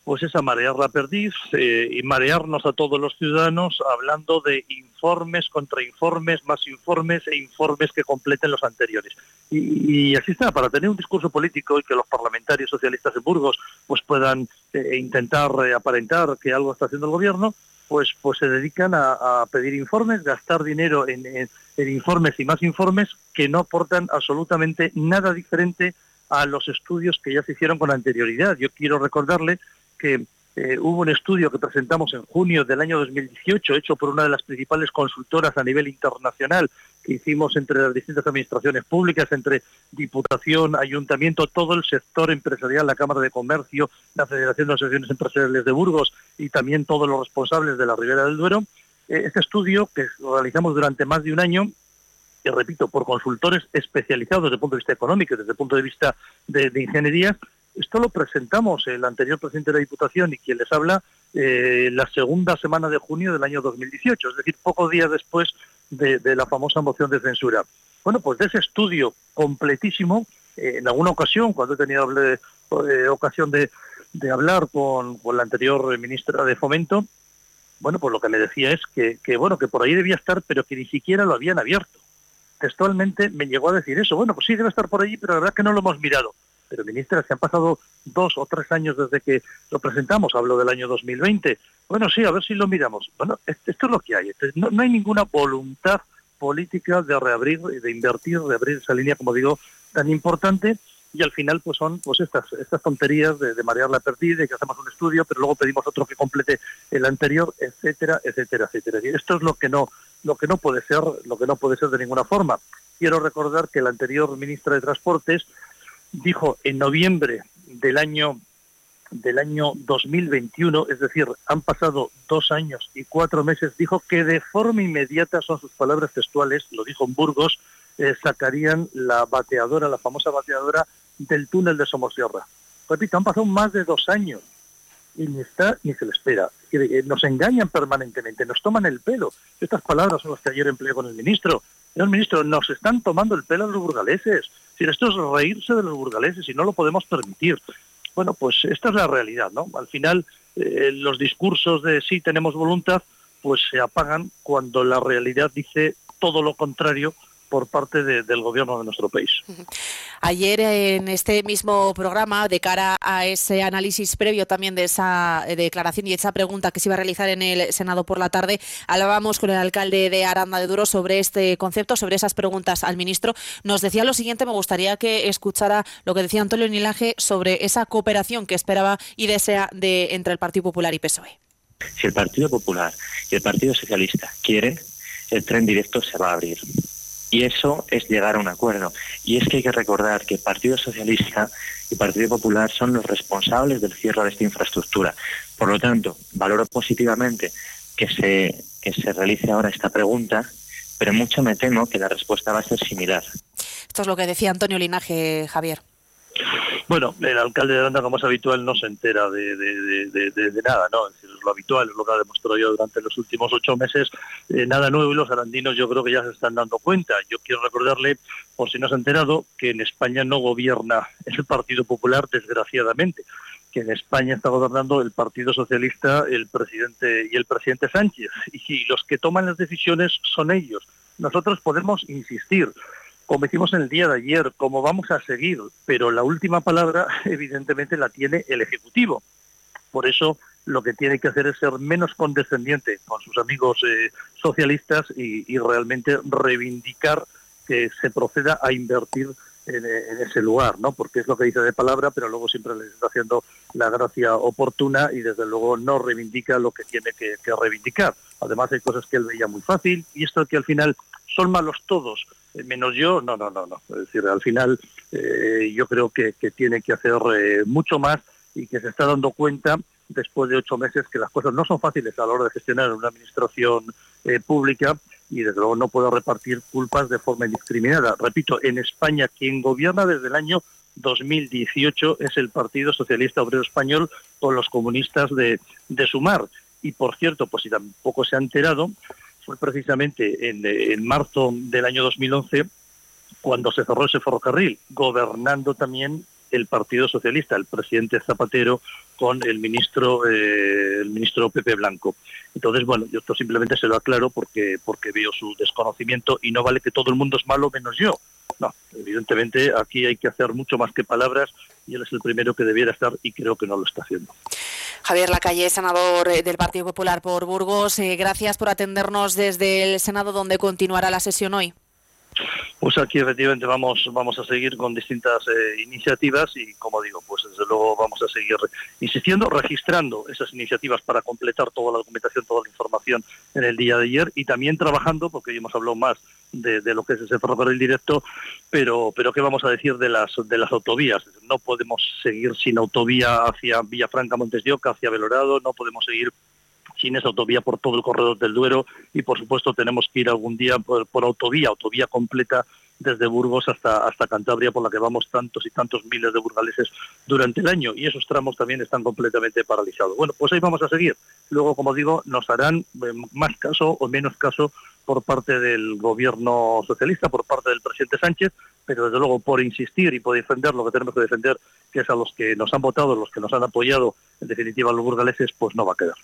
pues es a marear la perdiz eh, y marearnos a todos los ciudadanos hablando de informes, contra informes, más informes e informes que completen los anteriores. Y, así está, para tener un discurso político y que los parlamentarios socialistas de Burgos pues puedan eh, intentar eh, aparentar que algo está haciendo el gobierno, pues, pues se dedican a, pedir informes, gastar dinero en, informes y más informes que no aportan absolutamente nada diferente a los estudios que ya se hicieron con anterioridad. Yo quiero recordarle que eh, hubo un estudio que presentamos en junio del año 2018, hecho por una de las principales consultoras a nivel internacional, que hicimos entre las distintas administraciones públicas, entre Diputación, Ayuntamiento, todo el sector empresarial, la Cámara de Comercio, la Federación de Asociaciones Empresariales de Burgos y también todos los responsables de la Ribera del Duero. Eh, este estudio, que realizamos durante más de un año, y repito, por consultores especializados desde el punto de vista económico y desde el punto de vista de, de ingeniería, esto lo presentamos el anterior presidente de la Diputación y quien les habla eh, la segunda semana de junio del año 2018, es decir, pocos días después de, la famosa moción de censura. Bueno, pues de ese estudio completísimo, eh, en alguna ocasión, cuando he tenido eh, ocasión de, hablar con, la anterior ministra de Fomento, bueno, pues lo que me decía es que, bueno, que por ahí debía estar, pero que ni siquiera lo habían abierto. Textualmente me llegó a decir eso. Bueno, pues sí, debe estar por allí, pero la verdad que no lo hemos mirado pero ministra, se han pasado dos o tres años desde que lo presentamos, hablo del año 2020. Bueno, sí, a ver si lo miramos. Bueno, esto es lo que hay. No, hay ninguna voluntad política de reabrir, de invertir, de abrir esa línea, como digo, tan importante y al final pues son pues estas estas tonterías de, marear la pérdida, de que hacemos un estudio pero luego pedimos otro que complete el anterior etcétera etcétera etcétera y esto es lo que no lo que no puede ser lo que no puede ser de ninguna forma quiero recordar que la anterior ministra de transportes dijo en noviembre del año del año 2021, es decir, han pasado dos años y cuatro meses, dijo que de forma inmediata, son sus palabras textuales, lo dijo en Burgos, eh, sacarían la bateadora, la famosa bateadora del túnel de Somosierra. Repito, han pasado más de dos años y ni está ni se le espera. Eh, nos engañan permanentemente, nos toman el pelo. Estas palabras son las que ayer empleé con el ministro. Señor ministro, nos están tomando el pelo a los burgaleses. Si esto es reírse de los burgaleses y no lo podemos permitir. Bueno, pues esta es la realidad, ¿no? Al final, eh, los discursos de sí tenemos voluntad, pues se apagan cuando la realidad dice todo lo contrario por parte del gobierno de nuestro país. Ayer en este mismo programa, de cara a ese análisis previo también de esa eh, declaración y esa pregunta que se iba a realizar en el Senado por la tarde, hablábamos con el alcalde de Aranda de Duro sobre este concepto, sobre esas preguntas al ministro. Nos decía lo siguiente, me gustaría que escuchara lo que decía Antonio Nilaje sobre esa cooperación que esperaba y desea de entre el Partido Popular y PSOE. Si el Partido Popular y el Partido Socialista quieren, el tren directo se va a abrir. Y eso es llegar a un acuerdo. Y es que hay que recordar que Partido Socialista y Partido Popular son los responsables del cierre de esta infraestructura. Por lo tanto, valoro positivamente que se, que se realice ahora esta pregunta, pero mucho me temo que la respuesta va a ser similar. Esto es lo que decía Antonio Linaje, Javier. Bueno, el alcalde de Aranda, como es habitual, no se entera de, nada, ¿no? Es, lo habitual, es lo que ha demostrado yo durante los últimos ocho meses, eh, nada nuevo y los arandinos yo creo que ya se están dando cuenta. Yo quiero recordarle, por si no se ha enterado, que en España no gobierna el Partido Popular, desgraciadamente que en España está gobernando el Partido Socialista el presidente y el presidente Sánchez y los que toman las decisiones son ellos. Nosotros podemos insistir, como hicimos en el día de ayer, como vamos a seguir, pero la última palabra evidentemente la tiene el Ejecutivo. Por eso lo que tiene que hacer es ser menos condescendiente con sus amigos eh, socialistas y, realmente reivindicar que se proceda a invertir en, ese lugar, ¿no? Porque es lo que dice de palabra, pero luego siempre les está haciendo la gracia oportuna y desde luego no reivindica lo que tiene que reivindicar. además hay cosas que él veía muy fácil, y esto que al final son malos todos, eh, menos yo, no, no, no, no. Es decir, al final eh, yo creo que, tiene que hacer eh, mucho más y que se está dando cuenta después de ocho meses que las cosas no son fáciles a la hora de gestionar una administración pública y desde luego no puedo repartir culpas de forma indiscriminada. Repito, en España quien gobierna desde el año 2018 es el Partido Socialista Obrero Español con los comunistas de, de Sumar. Y por cierto, pues si tampoco se ha enterado, fue precisamente en, marzo del año 2011 cuando se cerró ese ferrocarril, gobernando también el Partido Socialista, el presidente Zapatero con el ministro eh, el ministro Pepe Blanco. Entonces, bueno, yo esto simplemente se lo aclaro porque porque veo su desconocimiento y no vale que todo el mundo es malo menos yo. No, evidentemente aquí hay que hacer mucho más que palabras y él es el primero que debiera estar y creo que no lo está haciendo. Javier Lacalle, senador eh, del Partido Popular por Burgos, eh, gracias por atendernos desde el Senado donde continuará la sesión hoy. Pues aquí efectivamente vamos, vamos a seguir con distintas eh, iniciativas y como digo, pues desde luego vamos a seguir insistiendo, registrando esas iniciativas para completar toda la documentación, toda la información en el día de ayer y también trabajando, porque hoy hemos hablado más de, lo que es ese ferrocarril directo, pero, pero ¿qué vamos a decir de las, de las autovías? No podemos seguir sin autovía hacia Villafranca, Montes de Oca, hacia Belorado, no podemos seguir sin esa autovía por todo el corredor del Duero y por supuesto tenemos que ir algún día por, autovía, autovía completa desde Burgos hasta, hasta Cantabria, por la que vamos tantos y tantos miles de burgaleses durante el año, y esos tramos también están completamente paralizados. Bueno, pues ahí vamos a seguir. Luego, como digo, nos harán eh, más caso o menos caso por parte del gobierno socialista, por parte del presidente Sánchez, pero desde luego por insistir y por defender lo que tenemos que defender, que es a los que nos han votado, los que nos han apoyado, en definitiva los burgaleses, pues no va a quedar.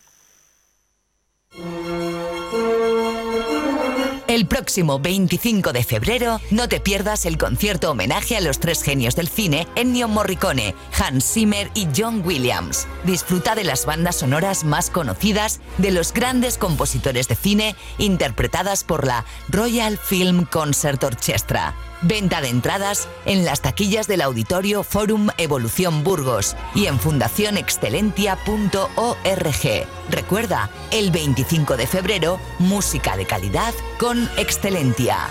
El próximo 25 de febrero no te pierdas el concierto homenaje a los tres genios del cine Ennio Morricone, Hans Zimmer y John Williams. Disfruta de las bandas sonoras más conocidas de los grandes compositores de cine interpretadas por la Royal Film Concert Orchestra. Venta de entradas en las taquillas del Auditorio Forum Evolución Burgos y en fundacionexcelentia.org. Recuerda, el 25 de febrero, música de calidad con Excelentia.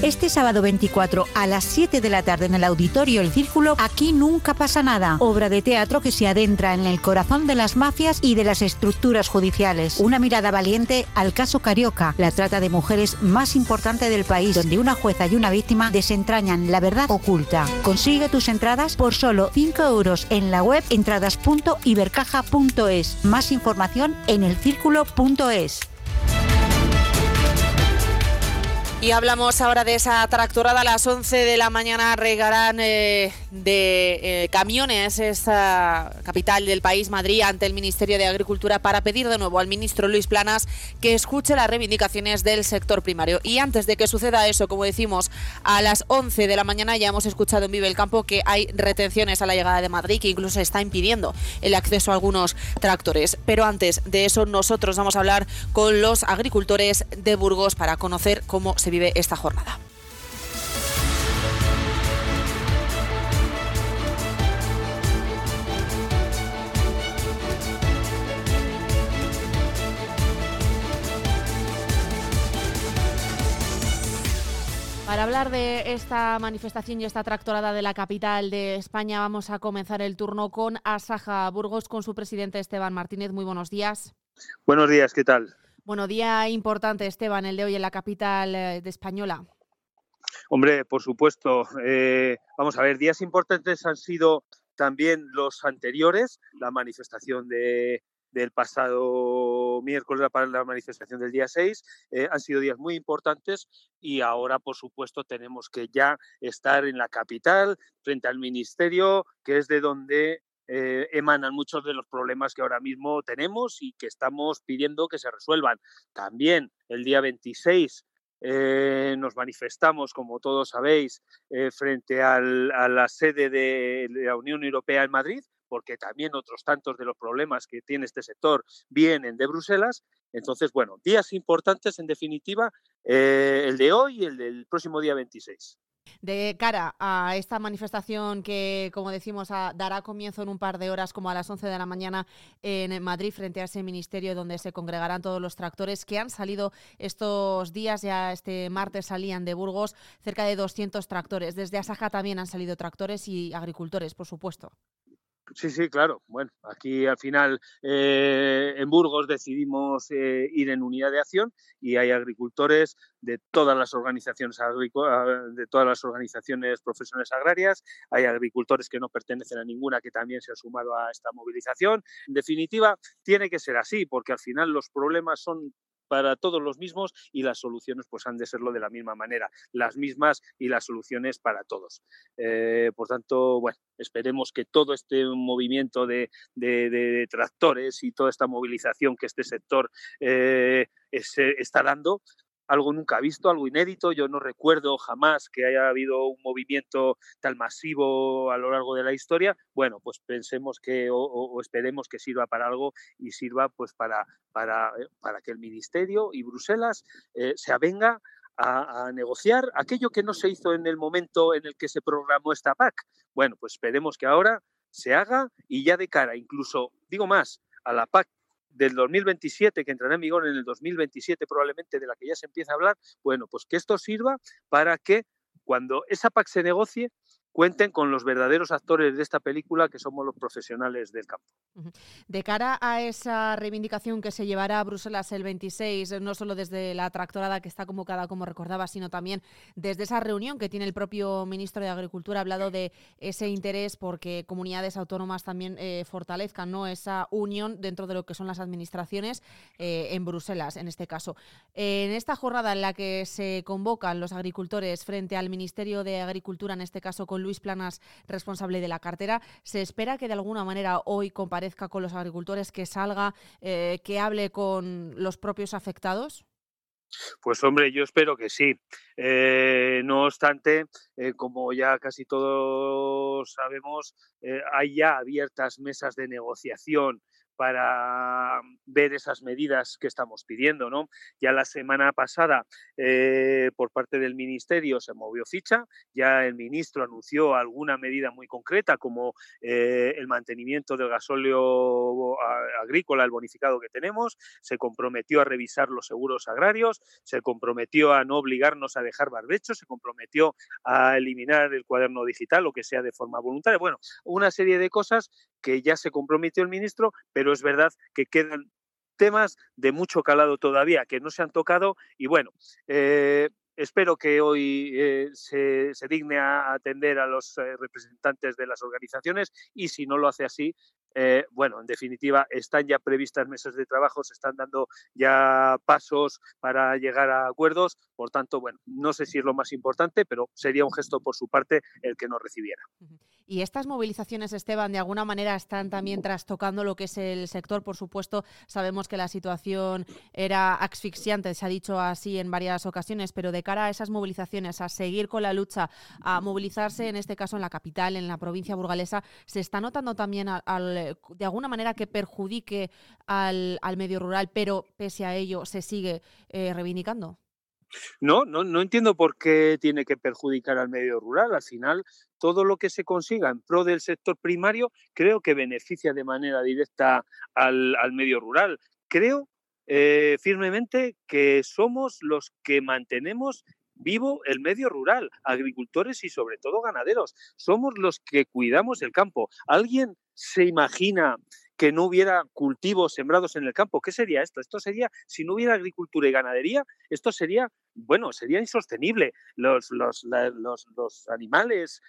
Este sábado 24 a las 7 de la tarde en el Auditorio El Círculo, aquí nunca pasa nada. Obra de teatro que se adentra en el corazón de las mafias y de las estructuras judiciales. Una mirada valiente al caso Carioca, la trata de mujeres más importante del país, donde una jueza y una víctima desentrañan la verdad oculta. Consigue tus entradas por solo 5 euros en la web entradas.ibercaja.es. Más información en elcírculo.es. Y hablamos ahora de esa tractorada. A las 11 de la mañana regarán eh, de eh, camiones esta capital del país, Madrid, ante el Ministerio de Agricultura para pedir de nuevo al ministro Luis Planas que escuche las reivindicaciones del sector primario. Y antes de que suceda eso, como decimos, a las 11 de la mañana ya hemos escuchado en Vive el Campo que hay retenciones a la llegada de Madrid que incluso está impidiendo el acceso a algunos tractores. Pero antes de eso, nosotros vamos a hablar con los agricultores de Burgos para conocer cómo se vive esta jornada. Para hablar de esta manifestación y esta tractorada de la capital de España, vamos a comenzar el turno con Asaja Burgos, con su presidente Esteban Martínez. Muy buenos días. Buenos días, ¿qué tal? Bueno, día importante, Esteban, el de hoy en la capital eh, de Española. Hombre, por supuesto. Eh, vamos a ver, días importantes han sido también los anteriores, la manifestación de, del pasado miércoles para la manifestación del día 6. Eh, han sido días muy importantes y ahora, por supuesto, tenemos que ya estar en la capital, frente al ministerio, que es de donde eh, emanan muchos de los problemas que ahora mismo tenemos y que estamos pidiendo que se resuelvan. También el día 26 eh, nos manifestamos, como todos sabéis, eh, frente a la sede de la Unión Europea en Madrid, porque también otros tantos de los problemas que tiene este sector vienen de Bruselas. Entonces, bueno, días importantes en definitiva, el de hoy y el del próximo día 26. De cara a esta manifestación que, como decimos, dará comienzo en un par de horas, como a las 11 de la mañana en Madrid, frente a ese ministerio donde se congregarán todos los tractores que han salido estos días, ya este martes salían de Burgos cerca de 200 tractores. Desde Asaja también han salido tractores y agricultores, por supuesto. Sí, sí, claro. Bueno, aquí al final eh, en Burgos decidimos eh, ir en unidad de acción y hay agricultores de todas las organizaciones ah, de todas las organizaciones profesionales agrarias, hay agricultores que no pertenecen a ninguna que también se han sumado a esta movilización. En definitiva, tiene que ser así porque al final los problemas son para todos los mismos y las soluciones pues han de serlo de la misma manera, las mismas y las soluciones para todos. Eh, por tanto, bueno, esperemos que todo este movimiento de, tractores y toda esta movilización que este sector eh, está dando algo nunca visto, algo inédito. Yo no recuerdo jamás que haya habido un movimiento tan masivo a lo largo de la historia. Bueno, pues pensemos que o, esperemos que sirva para algo y sirva pues para, para, eh, para que el Ministerio y Bruselas eh, se avenga a, negociar aquello que no se hizo en el momento en el que se programó esta PAC. Bueno, pues esperemos que ahora se haga y ya de cara, incluso, digo más, a la PAC del 2027, que entrará en vigor en el 2027 probablemente, de la que ya se empieza a hablar, bueno, pues que esto sirva para que cuando esa PAC se negocie, cuenten con los verdaderos actores de esta película, que somos los profesionales del campo. De cara a esa reivindicación que se llevará a Bruselas el 26, no solo desde la tractorada que está convocada, como recordaba, sino también desde esa reunión que tiene el propio ministro de Agricultura, ha hablado de ese interés porque comunidades autónomas también eh, fortalezcan ¿no? esa unión dentro de lo que son las administraciones eh, en Bruselas, en este caso. En esta jornada en la que se convocan los agricultores frente al Ministerio de Agricultura, en este caso con Luis Planas, responsable de la cartera. ¿Se espera que de alguna manera hoy comparezca con los agricultores, que salga, eh, que hable con los propios afectados? Pues hombre, yo espero que sí. Eh, no obstante, eh, como ya casi todos sabemos, hay ya abiertas mesas de negociación para ver esas medidas que estamos pidiendo. ¿no? Ya la semana pasada, eh, por parte del Ministerio, se movió ficha, ya el ministro anunció alguna medida muy concreta, como eh, el mantenimiento del gasóleo agrícola, el bonificado que tenemos, se comprometió a revisar los seguros agrarios, se comprometió a no obligarnos a dejar barbechos, se comprometió a eliminar el cuaderno digital, o que sea de forma voluntaria. Bueno, una serie de cosas que ya se comprometió el ministro, pero es verdad que quedan temas de mucho calado todavía que no se han tocado y bueno, eh, espero que hoy eh, se, digne a atender a los eh, representantes de las organizaciones y si no lo hace así, eh, bueno, en definitiva, están ya previstas mesas de trabajo, se están dando ya pasos para llegar a acuerdos. Por tanto, bueno, no sé si es lo más importante, pero sería un gesto por su parte el que nos recibiera. Y estas movilizaciones, Esteban, de alguna manera están también trastocando lo que es el sector. Por supuesto, sabemos que la situación era asfixiante, se ha dicho así en varias ocasiones, pero de cara a esas movilizaciones, a seguir con la lucha, a movilizarse, en este caso en la capital, en la provincia burgalesa, se está notando también al de alguna manera que perjudique al, medio rural, pero pese a ello se sigue eh, reivindicando? No, no, no entiendo por qué tiene que perjudicar al medio rural. Al final, todo lo que se consiga en pro del sector primario creo que beneficia de manera directa al, medio rural. Creo eh, firmemente que somos los que mantenemos vivo el medio rural, agricultores y sobre todo ganaderos. Somos los que cuidamos el campo. ¿Alguien se imagina que no hubiera cultivos sembrados en el campo? ¿Qué sería esto? Esto sería, si no hubiera agricultura y ganadería, esto sería, bueno, sería insostenible. Los, los, los, animales,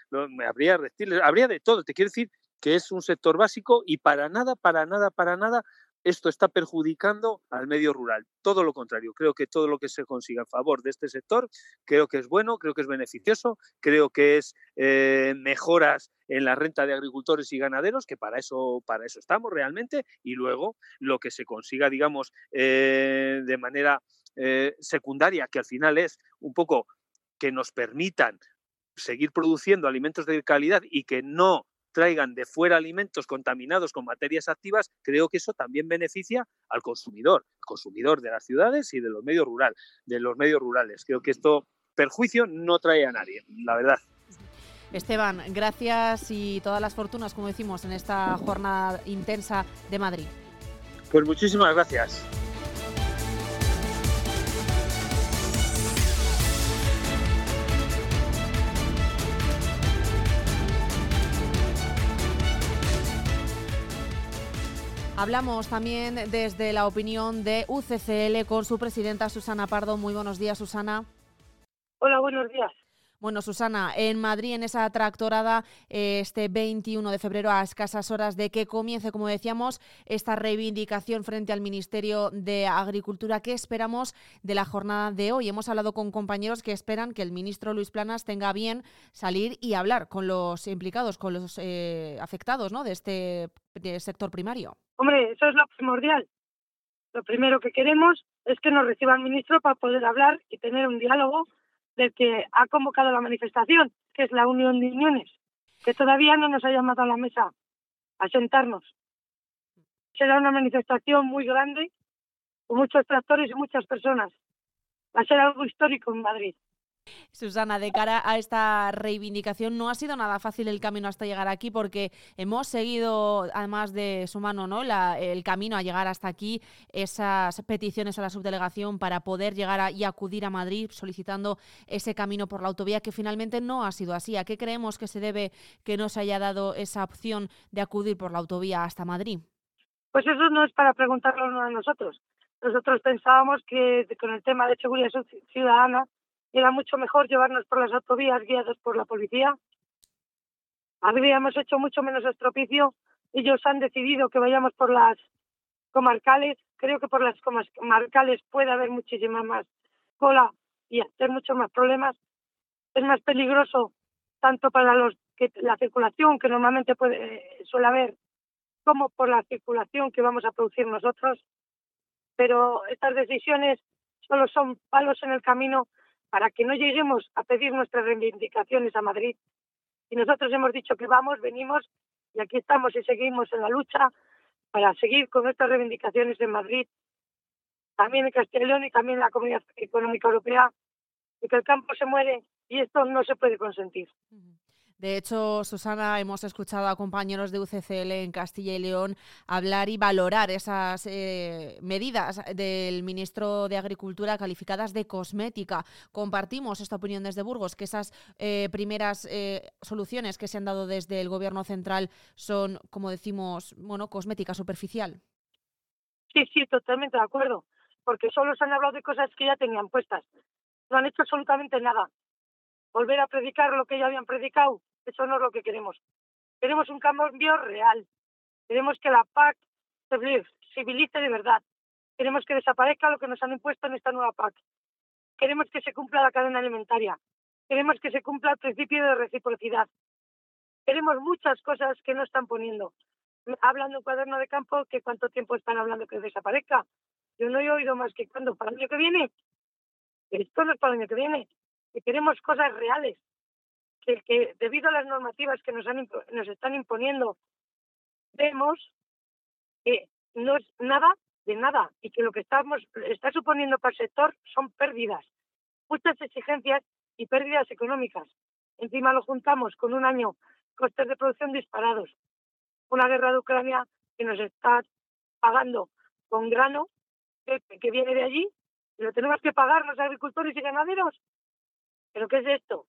habría reptiles, habría de todo. Te quiero decir que es un sector básico y para nada, para nada, para nada esto está perjudicando al medio rural. Todo lo contrario, creo que todo lo que se consiga a favor de este sector, creo que es bueno, creo que es beneficioso, creo que es eh, mejoras en la renta de agricultores y ganaderos, que para eso, para eso estamos realmente, y luego lo que se consiga, digamos, eh, de manera eh, secundaria, que al final es un poco que nos permitan seguir produciendo alimentos de calidad y que no traigan de fuera alimentos contaminados con materias activas, creo que eso también beneficia al consumidor, consumidor de las ciudades y de los medios rural, de los medios rurales. Creo que esto perjuicio no trae a nadie, la verdad. Esteban, gracias y todas las fortunas, como decimos, en esta jornada intensa de Madrid. Pues muchísimas gracias. Hablamos también desde la opinión de UCCL con su presidenta Susana Pardo. Muy buenos días, Susana. Hola, buenos días. Bueno, Susana, en Madrid, en esa tractorada, eh, este 21 de febrero, a escasas horas de que comience, como decíamos, esta reivindicación frente al Ministerio de Agricultura. ¿Qué esperamos de la jornada de hoy? Hemos hablado con compañeros que esperan que el ministro Luis Planas tenga bien salir y hablar con los implicados, con los eh, afectados ¿no? de este sector primario. Hombre, eso es lo primordial. Lo primero que queremos es que nos reciba el ministro para poder hablar y tener un diálogo del que ha convocado la manifestación, que es la Unión de Uniones, que todavía no nos ha llamado a la mesa a sentarnos. Será una manifestación muy grande, con muchos tractores y muchas personas. Va a ser algo histórico en Madrid. Susana, de cara a esta reivindicación, no ha sido nada fácil el camino hasta llegar aquí porque hemos seguido, además de su mano, ¿no? el camino a llegar hasta aquí, esas peticiones a la subdelegación para poder llegar y acudir a Madrid solicitando ese camino por la autovía que finalmente no ha sido así. ¿A qué creemos que se debe que no se haya dado esa opción de acudir por la autovía hasta Madrid? Pues eso no es para preguntarlo a nosotros. Nosotros pensábamos que con el tema de seguridad ciudadana era mucho mejor llevarnos por las autovías guiados por la policía. Habríamos hecho mucho menos estropicio. Ellos han decidido que vayamos por las comarcales. Creo que por las comarcales puede haber muchísima más cola y hacer muchos más problemas. Es más peligroso tanto para los que la circulación que normalmente puede, suele haber como por la circulación que vamos a producir nosotros. Pero estas decisiones solo son palos en el camino para que no lleguemos a pedir nuestras reivindicaciones a Madrid. Y nosotros hemos dicho que vamos, venimos y aquí estamos y seguimos en la lucha para seguir con nuestras reivindicaciones en Madrid, también en León y también en la Comunidad Económica Europea, y que el campo se muere y esto no se puede consentir. De hecho, Susana, hemos escuchado a compañeros de UCCL en Castilla y León hablar y valorar esas eh, medidas del ministro de Agricultura calificadas de cosmética. Compartimos esta opinión desde Burgos, que esas eh, primeras eh, soluciones que se han dado desde el Gobierno central son, como decimos, bueno, cosmética superficial. Sí, sí, totalmente de acuerdo, porque solo se han hablado de cosas que ya tenían puestas. No han hecho absolutamente nada. Volver a predicar lo que ya habían predicado eso no es lo que queremos. Queremos un cambio real. Queremos que la PAC se civilice de verdad. Queremos que desaparezca lo que nos han impuesto en esta nueva PAC. Queremos que se cumpla la cadena alimentaria. Queremos que se cumpla el principio de reciprocidad. Queremos muchas cosas que no están poniendo. Hablan de un cuaderno de campo que cuánto tiempo están hablando que desaparezca. Yo no he oído más que cuando para el año que viene. Esto no es para el año que viene. Que queremos cosas reales que, debido a las normativas que nos, han, nos están imponiendo, vemos que no es nada de nada y que lo que estamos está suponiendo para el sector son pérdidas, muchas exigencias y pérdidas económicas. Encima lo juntamos con un año costes de producción disparados, una guerra de Ucrania que nos está pagando con grano que, que viene de allí y lo tenemos que pagar los agricultores y ganaderos. ¿Pero qué es esto?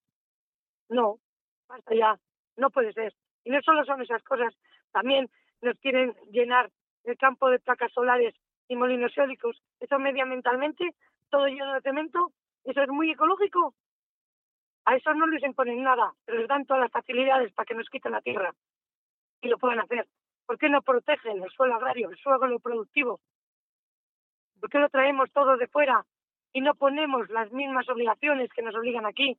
No, basta ya, no puede ser. Y no solo son esas cosas, también nos quieren llenar el campo de placas solares y molinos eólicos. Eso medioambientalmente, todo lleno de cemento, eso es muy ecológico. A eso no les imponen nada, pero les dan todas las facilidades para que nos quiten la tierra. Y lo puedan hacer. ¿Por qué no protegen el suelo agrario, el suelo productivo? ¿Por qué lo traemos todo de fuera y no ponemos las mismas obligaciones que nos obligan aquí?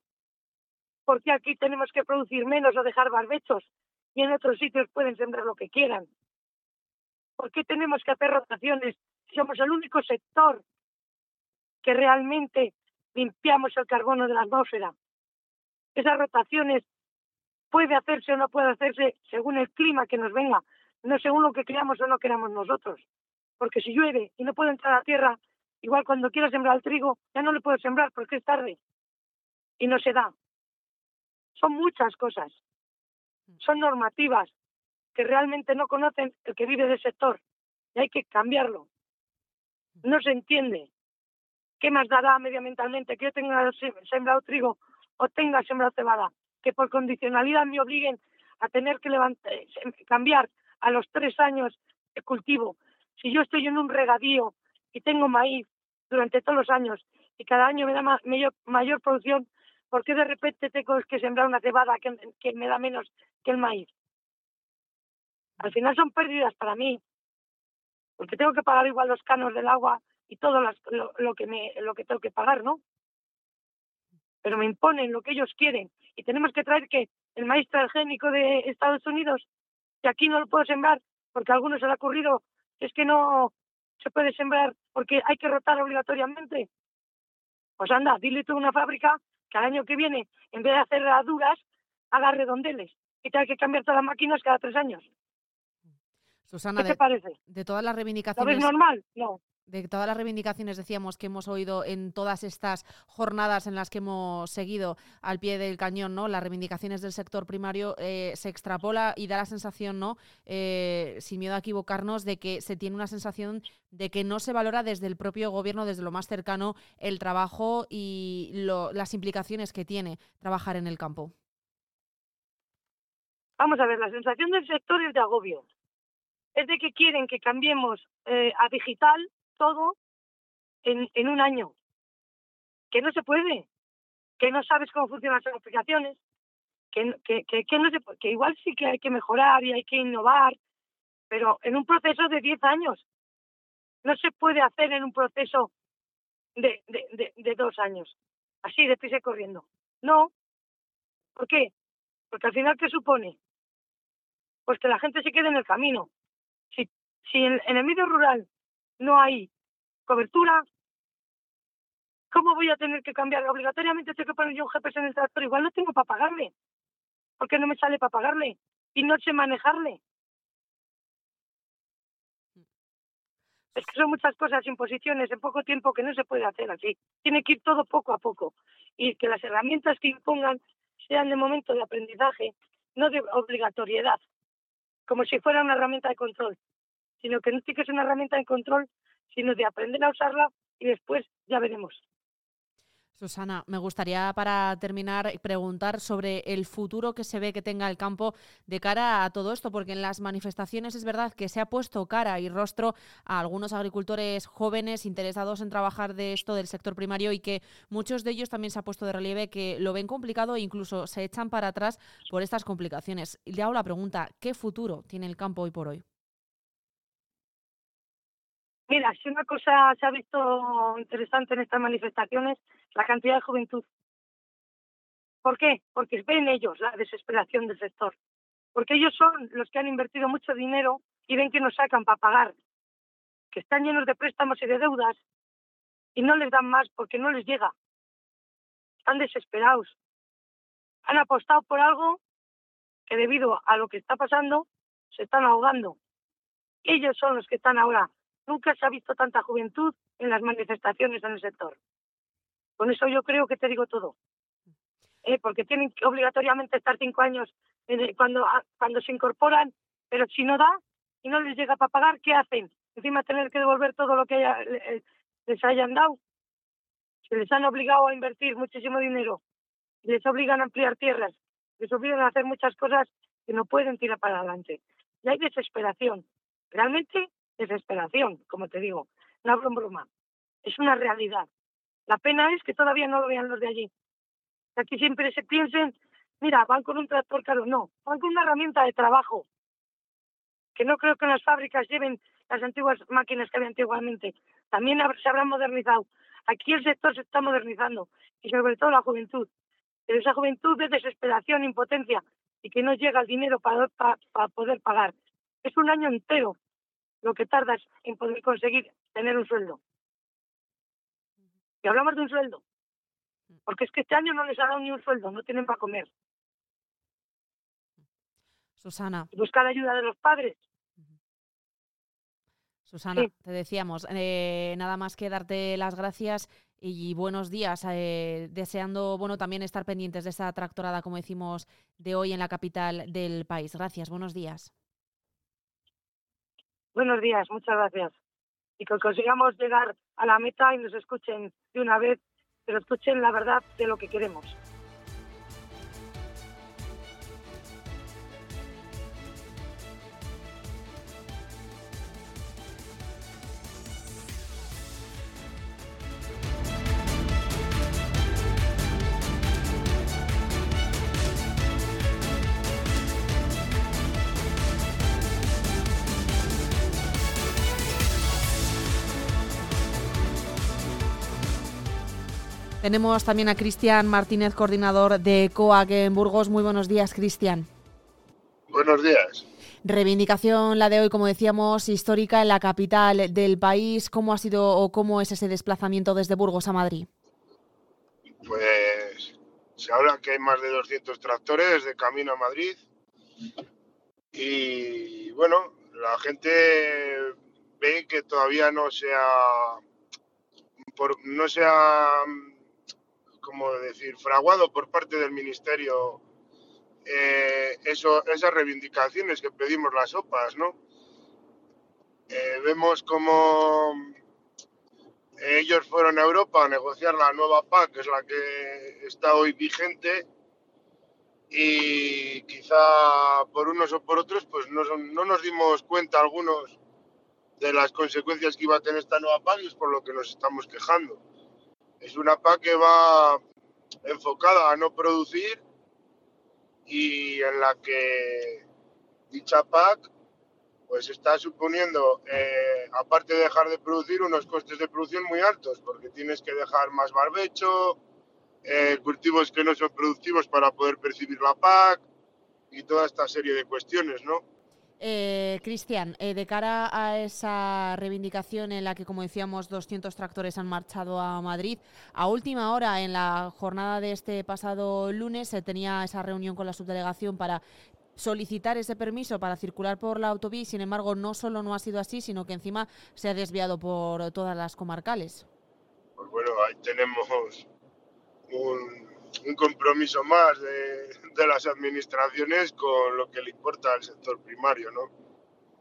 Porque aquí tenemos que producir menos o dejar barbechos y en otros sitios pueden sembrar lo que quieran. ¿Por qué tenemos que hacer rotaciones? Somos el único sector que realmente limpiamos el carbono de la atmósfera. Esas rotaciones puede hacerse o no puede hacerse según el clima que nos venga, no según lo que creamos o no queramos nosotros. Porque si llueve y no puede entrar a la tierra, igual cuando quiera sembrar el trigo, ya no le puedo sembrar porque es tarde y no se da. Son muchas cosas. Son normativas que realmente no conocen el que vive del sector y hay que cambiarlo. No se entiende. ¿Qué más dará medioambientalmente que yo tenga sembrado trigo o tenga sembrado cebada? Que por condicionalidad me obliguen a tener que levantar, cambiar a los tres años de cultivo. Si yo estoy en un regadío y tengo maíz durante todos los años y cada año me da mayor, mayor producción, ¿por qué de repente tengo que sembrar una cebada que, me da menos que el maíz? Al final son pérdidas para mí, porque tengo que pagar igual los canos del agua y todo lo, que me, lo que tengo que pagar, ¿no? Pero me imponen lo que ellos quieren y tenemos que traer que el maíz transgénico de Estados Unidos, que aquí no lo puedo sembrar porque a algunos se le ha ocurrido es que no se puede sembrar porque hay que rotar obligatoriamente. Pues anda, dile tú una fábrica que al año que viene, en vez de hacer raduras, haga redondeles y tenga que cambiar todas las máquinas cada tres años. Susana, ¿Qué te parece? De todas las reivindicaciones. ¿Lo ves normal? No. De todas las reivindicaciones, decíamos, que hemos oído en todas estas jornadas en las que hemos seguido al pie del cañón, ¿no? Las reivindicaciones del sector primario eh, se extrapola y da la sensación, ¿no? Eh, sin miedo a equivocarnos, de que se tiene una sensación de que no se valora desde el propio gobierno, desde lo más cercano, el trabajo y las implicaciones que tiene trabajar en el campo. Vamos a ver, la sensación del sector es de agobio es de que quieren que cambiemos eh, a digital todo en, en un año. Que no se puede, que no sabes cómo funcionan las aplicaciones, que, que, que, no se, que igual sí que hay que mejorar y hay que innovar, pero en un proceso de 10 años. No se puede hacer en un proceso de, de, de, dos años, así, de y corriendo. No. ¿Por qué? Porque al final, ¿qué supone? Pues que la gente se quede en el camino, si en, el medio rural no hay cobertura, ¿cómo voy a tener que cambiar? Obligatoriamente tengo que poner yo un GPS en el tractor. Igual no tengo para pagarle, porque no me sale para pagarle y no sé manejarle. Es que son muchas cosas, imposiciones en poco tiempo que no se puede hacer así. Tiene que ir todo poco a poco. Y que las herramientas que impongan sean de momento de aprendizaje, no de obligatoriedad, como si fuera una herramienta de control sino que no tiene que ser una herramienta de control, sino de aprender a usarla y después ya veremos. Susana, me gustaría para terminar preguntar sobre el futuro que se ve que tenga el campo de cara a todo esto, porque en las manifestaciones es verdad que se ha puesto cara y rostro a algunos agricultores jóvenes interesados en trabajar de esto del sector primario y que muchos de ellos también se ha puesto de relieve que lo ven complicado e incluso se echan para atrás por estas complicaciones. Y le hago la pregunta, ¿qué futuro tiene el campo hoy por hoy? Mira, si una cosa se ha visto interesante en estas manifestaciones, la cantidad de juventud. ¿Por qué? Porque ven ellos la desesperación del sector. Porque ellos son los que han invertido mucho dinero y ven que nos sacan para pagar. Que están llenos de préstamos y de deudas y no les dan más porque no les llega. Están desesperados. Han apostado por algo que debido a lo que está pasando se están ahogando. Ellos son los que están ahora Nunca se ha visto tanta juventud en las manifestaciones en el sector. Con eso yo creo que te digo todo. Eh, porque tienen que obligatoriamente estar cinco años cuando, ah, cuando se incorporan, pero si no da y no les llega para pagar, ¿qué hacen? Encima tener que devolver todo lo que les hayan dado. Se les han obligado a invertir muchísimo dinero, les obligan a ampliar tierras, les obligan a hacer muchas cosas que no pueden tirar para adelante. Y hay desesperación. Realmente desesperación, como te digo. No hablo en broma. Es una realidad. La pena es que todavía no lo vean los de allí. Aquí siempre se piensen, mira, van con un tractor caro. No, van con una herramienta de trabajo. Que no creo que en las fábricas lleven las antiguas máquinas que había antiguamente. También se habrán modernizado. Aquí el sector se está modernizando y sobre todo la juventud. Pero esa juventud de desesperación, impotencia y que no llega el dinero para, para poder pagar. Es un año entero lo que tardas en poder conseguir tener un sueldo. Y hablamos de un sueldo. Porque es que este año no les ha dado ni un sueldo, no tienen para comer. Susana. Buscar ayuda de los padres. Susana, te decíamos, eh, nada más que darte las gracias y buenos días, eh, deseando bueno también estar pendientes de esa tractorada, como decimos, de hoy en la capital del país. Gracias, buenos días. Buenos días, muchas gracias. Y que consigamos llegar a la meta y nos escuchen de una vez, pero escuchen la verdad de lo que queremos. Tenemos también a Cristian Martínez, coordinador de COAC en Burgos. Muy buenos días, Cristian. Buenos días. Reivindicación la de hoy, como decíamos, histórica en la capital del país. ¿Cómo ha sido o cómo es ese desplazamiento desde Burgos a Madrid? Pues se habla que hay más de 200 tractores de camino a Madrid. Y bueno, la gente ve que todavía no se ha, no se ha como decir, fraguado por parte del Ministerio eh, esas reivindicaciones que pedimos las OPAs, ¿no? Eh, vemos como ellos fueron a Europa a negociar la nueva PAC, que es la que está hoy vigente, y quizá por unos o por otros, pues no, no nos dimos cuenta algunos de las consecuencias que iba a tener esta nueva PAC y es por lo que nos estamos quejando. Es una PAC que va enfocada a no producir y en la que dicha PAC pues está suponiendo, eh, aparte de dejar de producir, unos costes de producción muy altos, porque tienes que dejar más barbecho, eh, cultivos que no son productivos para poder percibir la PAC y toda esta serie de cuestiones, ¿no? Eh, Cristian, eh, de cara a esa reivindicación en la que, como decíamos, 200 tractores han marchado a Madrid, a última hora, en la jornada de este pasado lunes, se tenía esa reunión con la subdelegación para solicitar ese permiso para circular por la autovía sin embargo, no solo no ha sido así, sino que encima se ha desviado por todas las comarcales. Pues bueno, ahí tenemos un, un compromiso más de, las administraciones con lo que le importa al sector primario, ¿no?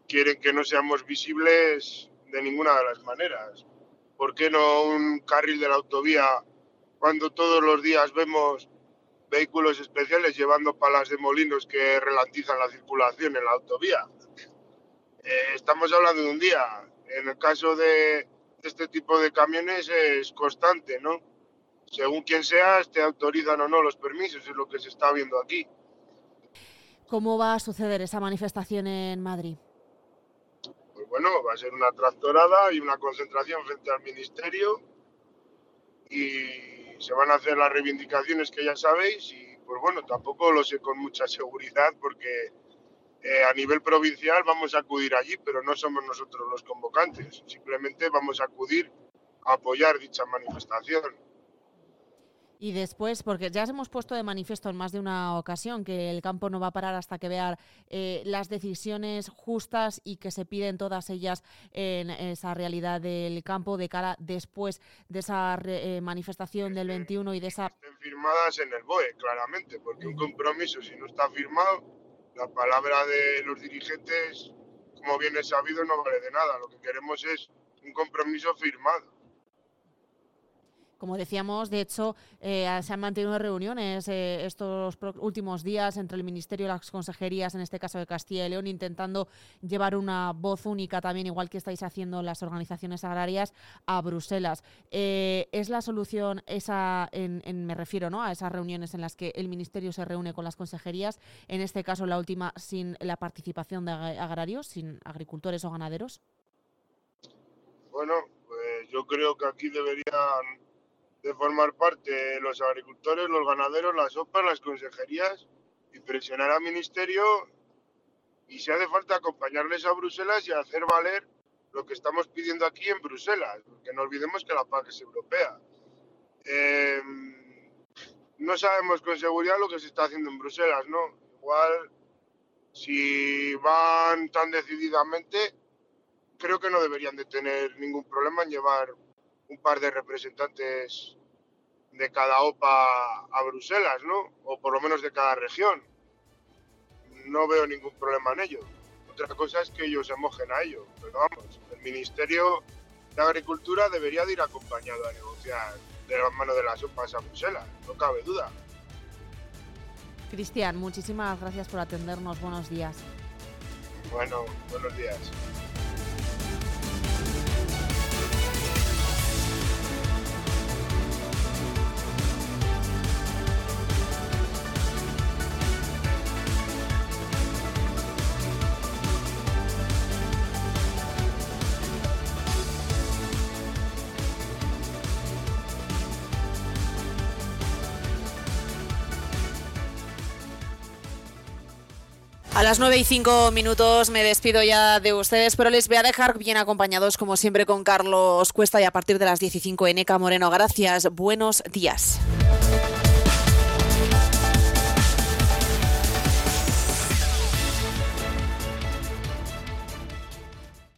Quieren que no seamos visibles de ninguna de las maneras. ¿Por qué no un carril de la autovía cuando todos los días vemos vehículos especiales llevando palas de molinos que ralentizan la circulación en la autovía? Eh, estamos hablando de un día. En el caso de este tipo de camiones es constante, ¿no? Según quien sea, te autorizan o no los permisos, es lo que se está viendo aquí. ¿Cómo va a suceder esa manifestación en Madrid? Pues bueno, va a ser una tractorada y una concentración frente al Ministerio y se van a hacer las reivindicaciones que ya sabéis y pues bueno, tampoco lo sé con mucha seguridad porque eh, a nivel provincial vamos a acudir allí, pero no somos nosotros los convocantes, simplemente vamos a acudir a apoyar dicha manifestación. Y después, porque ya hemos puesto de manifiesto en más de una ocasión que el campo no va a parar hasta que vea eh, las decisiones justas y que se piden todas ellas en esa realidad del campo de cara después de esa eh, manifestación del 21 y de esa... Estén firmadas en el BOE, claramente, porque un compromiso, si no está firmado, la palabra de los dirigentes, como bien es sabido, no vale de nada. Lo que queremos es un compromiso firmado. Como decíamos, de hecho, eh, se han mantenido reuniones eh, estos últimos días entre el Ministerio y las consejerías, en este caso de Castilla y León, intentando llevar una voz única también, igual que estáis haciendo las organizaciones agrarias, a Bruselas. Eh, ¿Es la solución esa, me refiero ¿no? a esas reuniones en las que el Ministerio se reúne con las consejerías, en este caso la última sin la participación de agrarios, sin agricultores o ganaderos? Bueno, pues yo creo que aquí deberían de formar parte los agricultores, los ganaderos, las OPAs, las consejerías y presionar al ministerio y si hace falta acompañarles a Bruselas y hacer valer lo que estamos pidiendo aquí en Bruselas, porque no olvidemos que la PAC es europea. eh, no sabemos con seguridad lo que se está haciendo en Bruselas, ¿no? Igual, si van tan decididamente, creo que no deberían de tener ningún problema en llevar un par de representantes de cada OPA a Bruselas, ¿no? O por lo menos de cada región. No veo ningún problema en ello. Otra cosa es que ellos se mojen a ello. Pero vamos, el Ministerio de Agricultura debería de ir acompañado a negociar de la mano de las OPAs a Bruselas, no cabe duda. Cristian, muchísimas gracias por atendernos. Buenos días. Bueno, buenos días. A las 9 y 5 minutos me despido ya de ustedes, pero les voy a dejar bien acompañados, como siempre, con Carlos Cuesta y a partir de las 15 Eneca Moreno. Gracias, buenos días.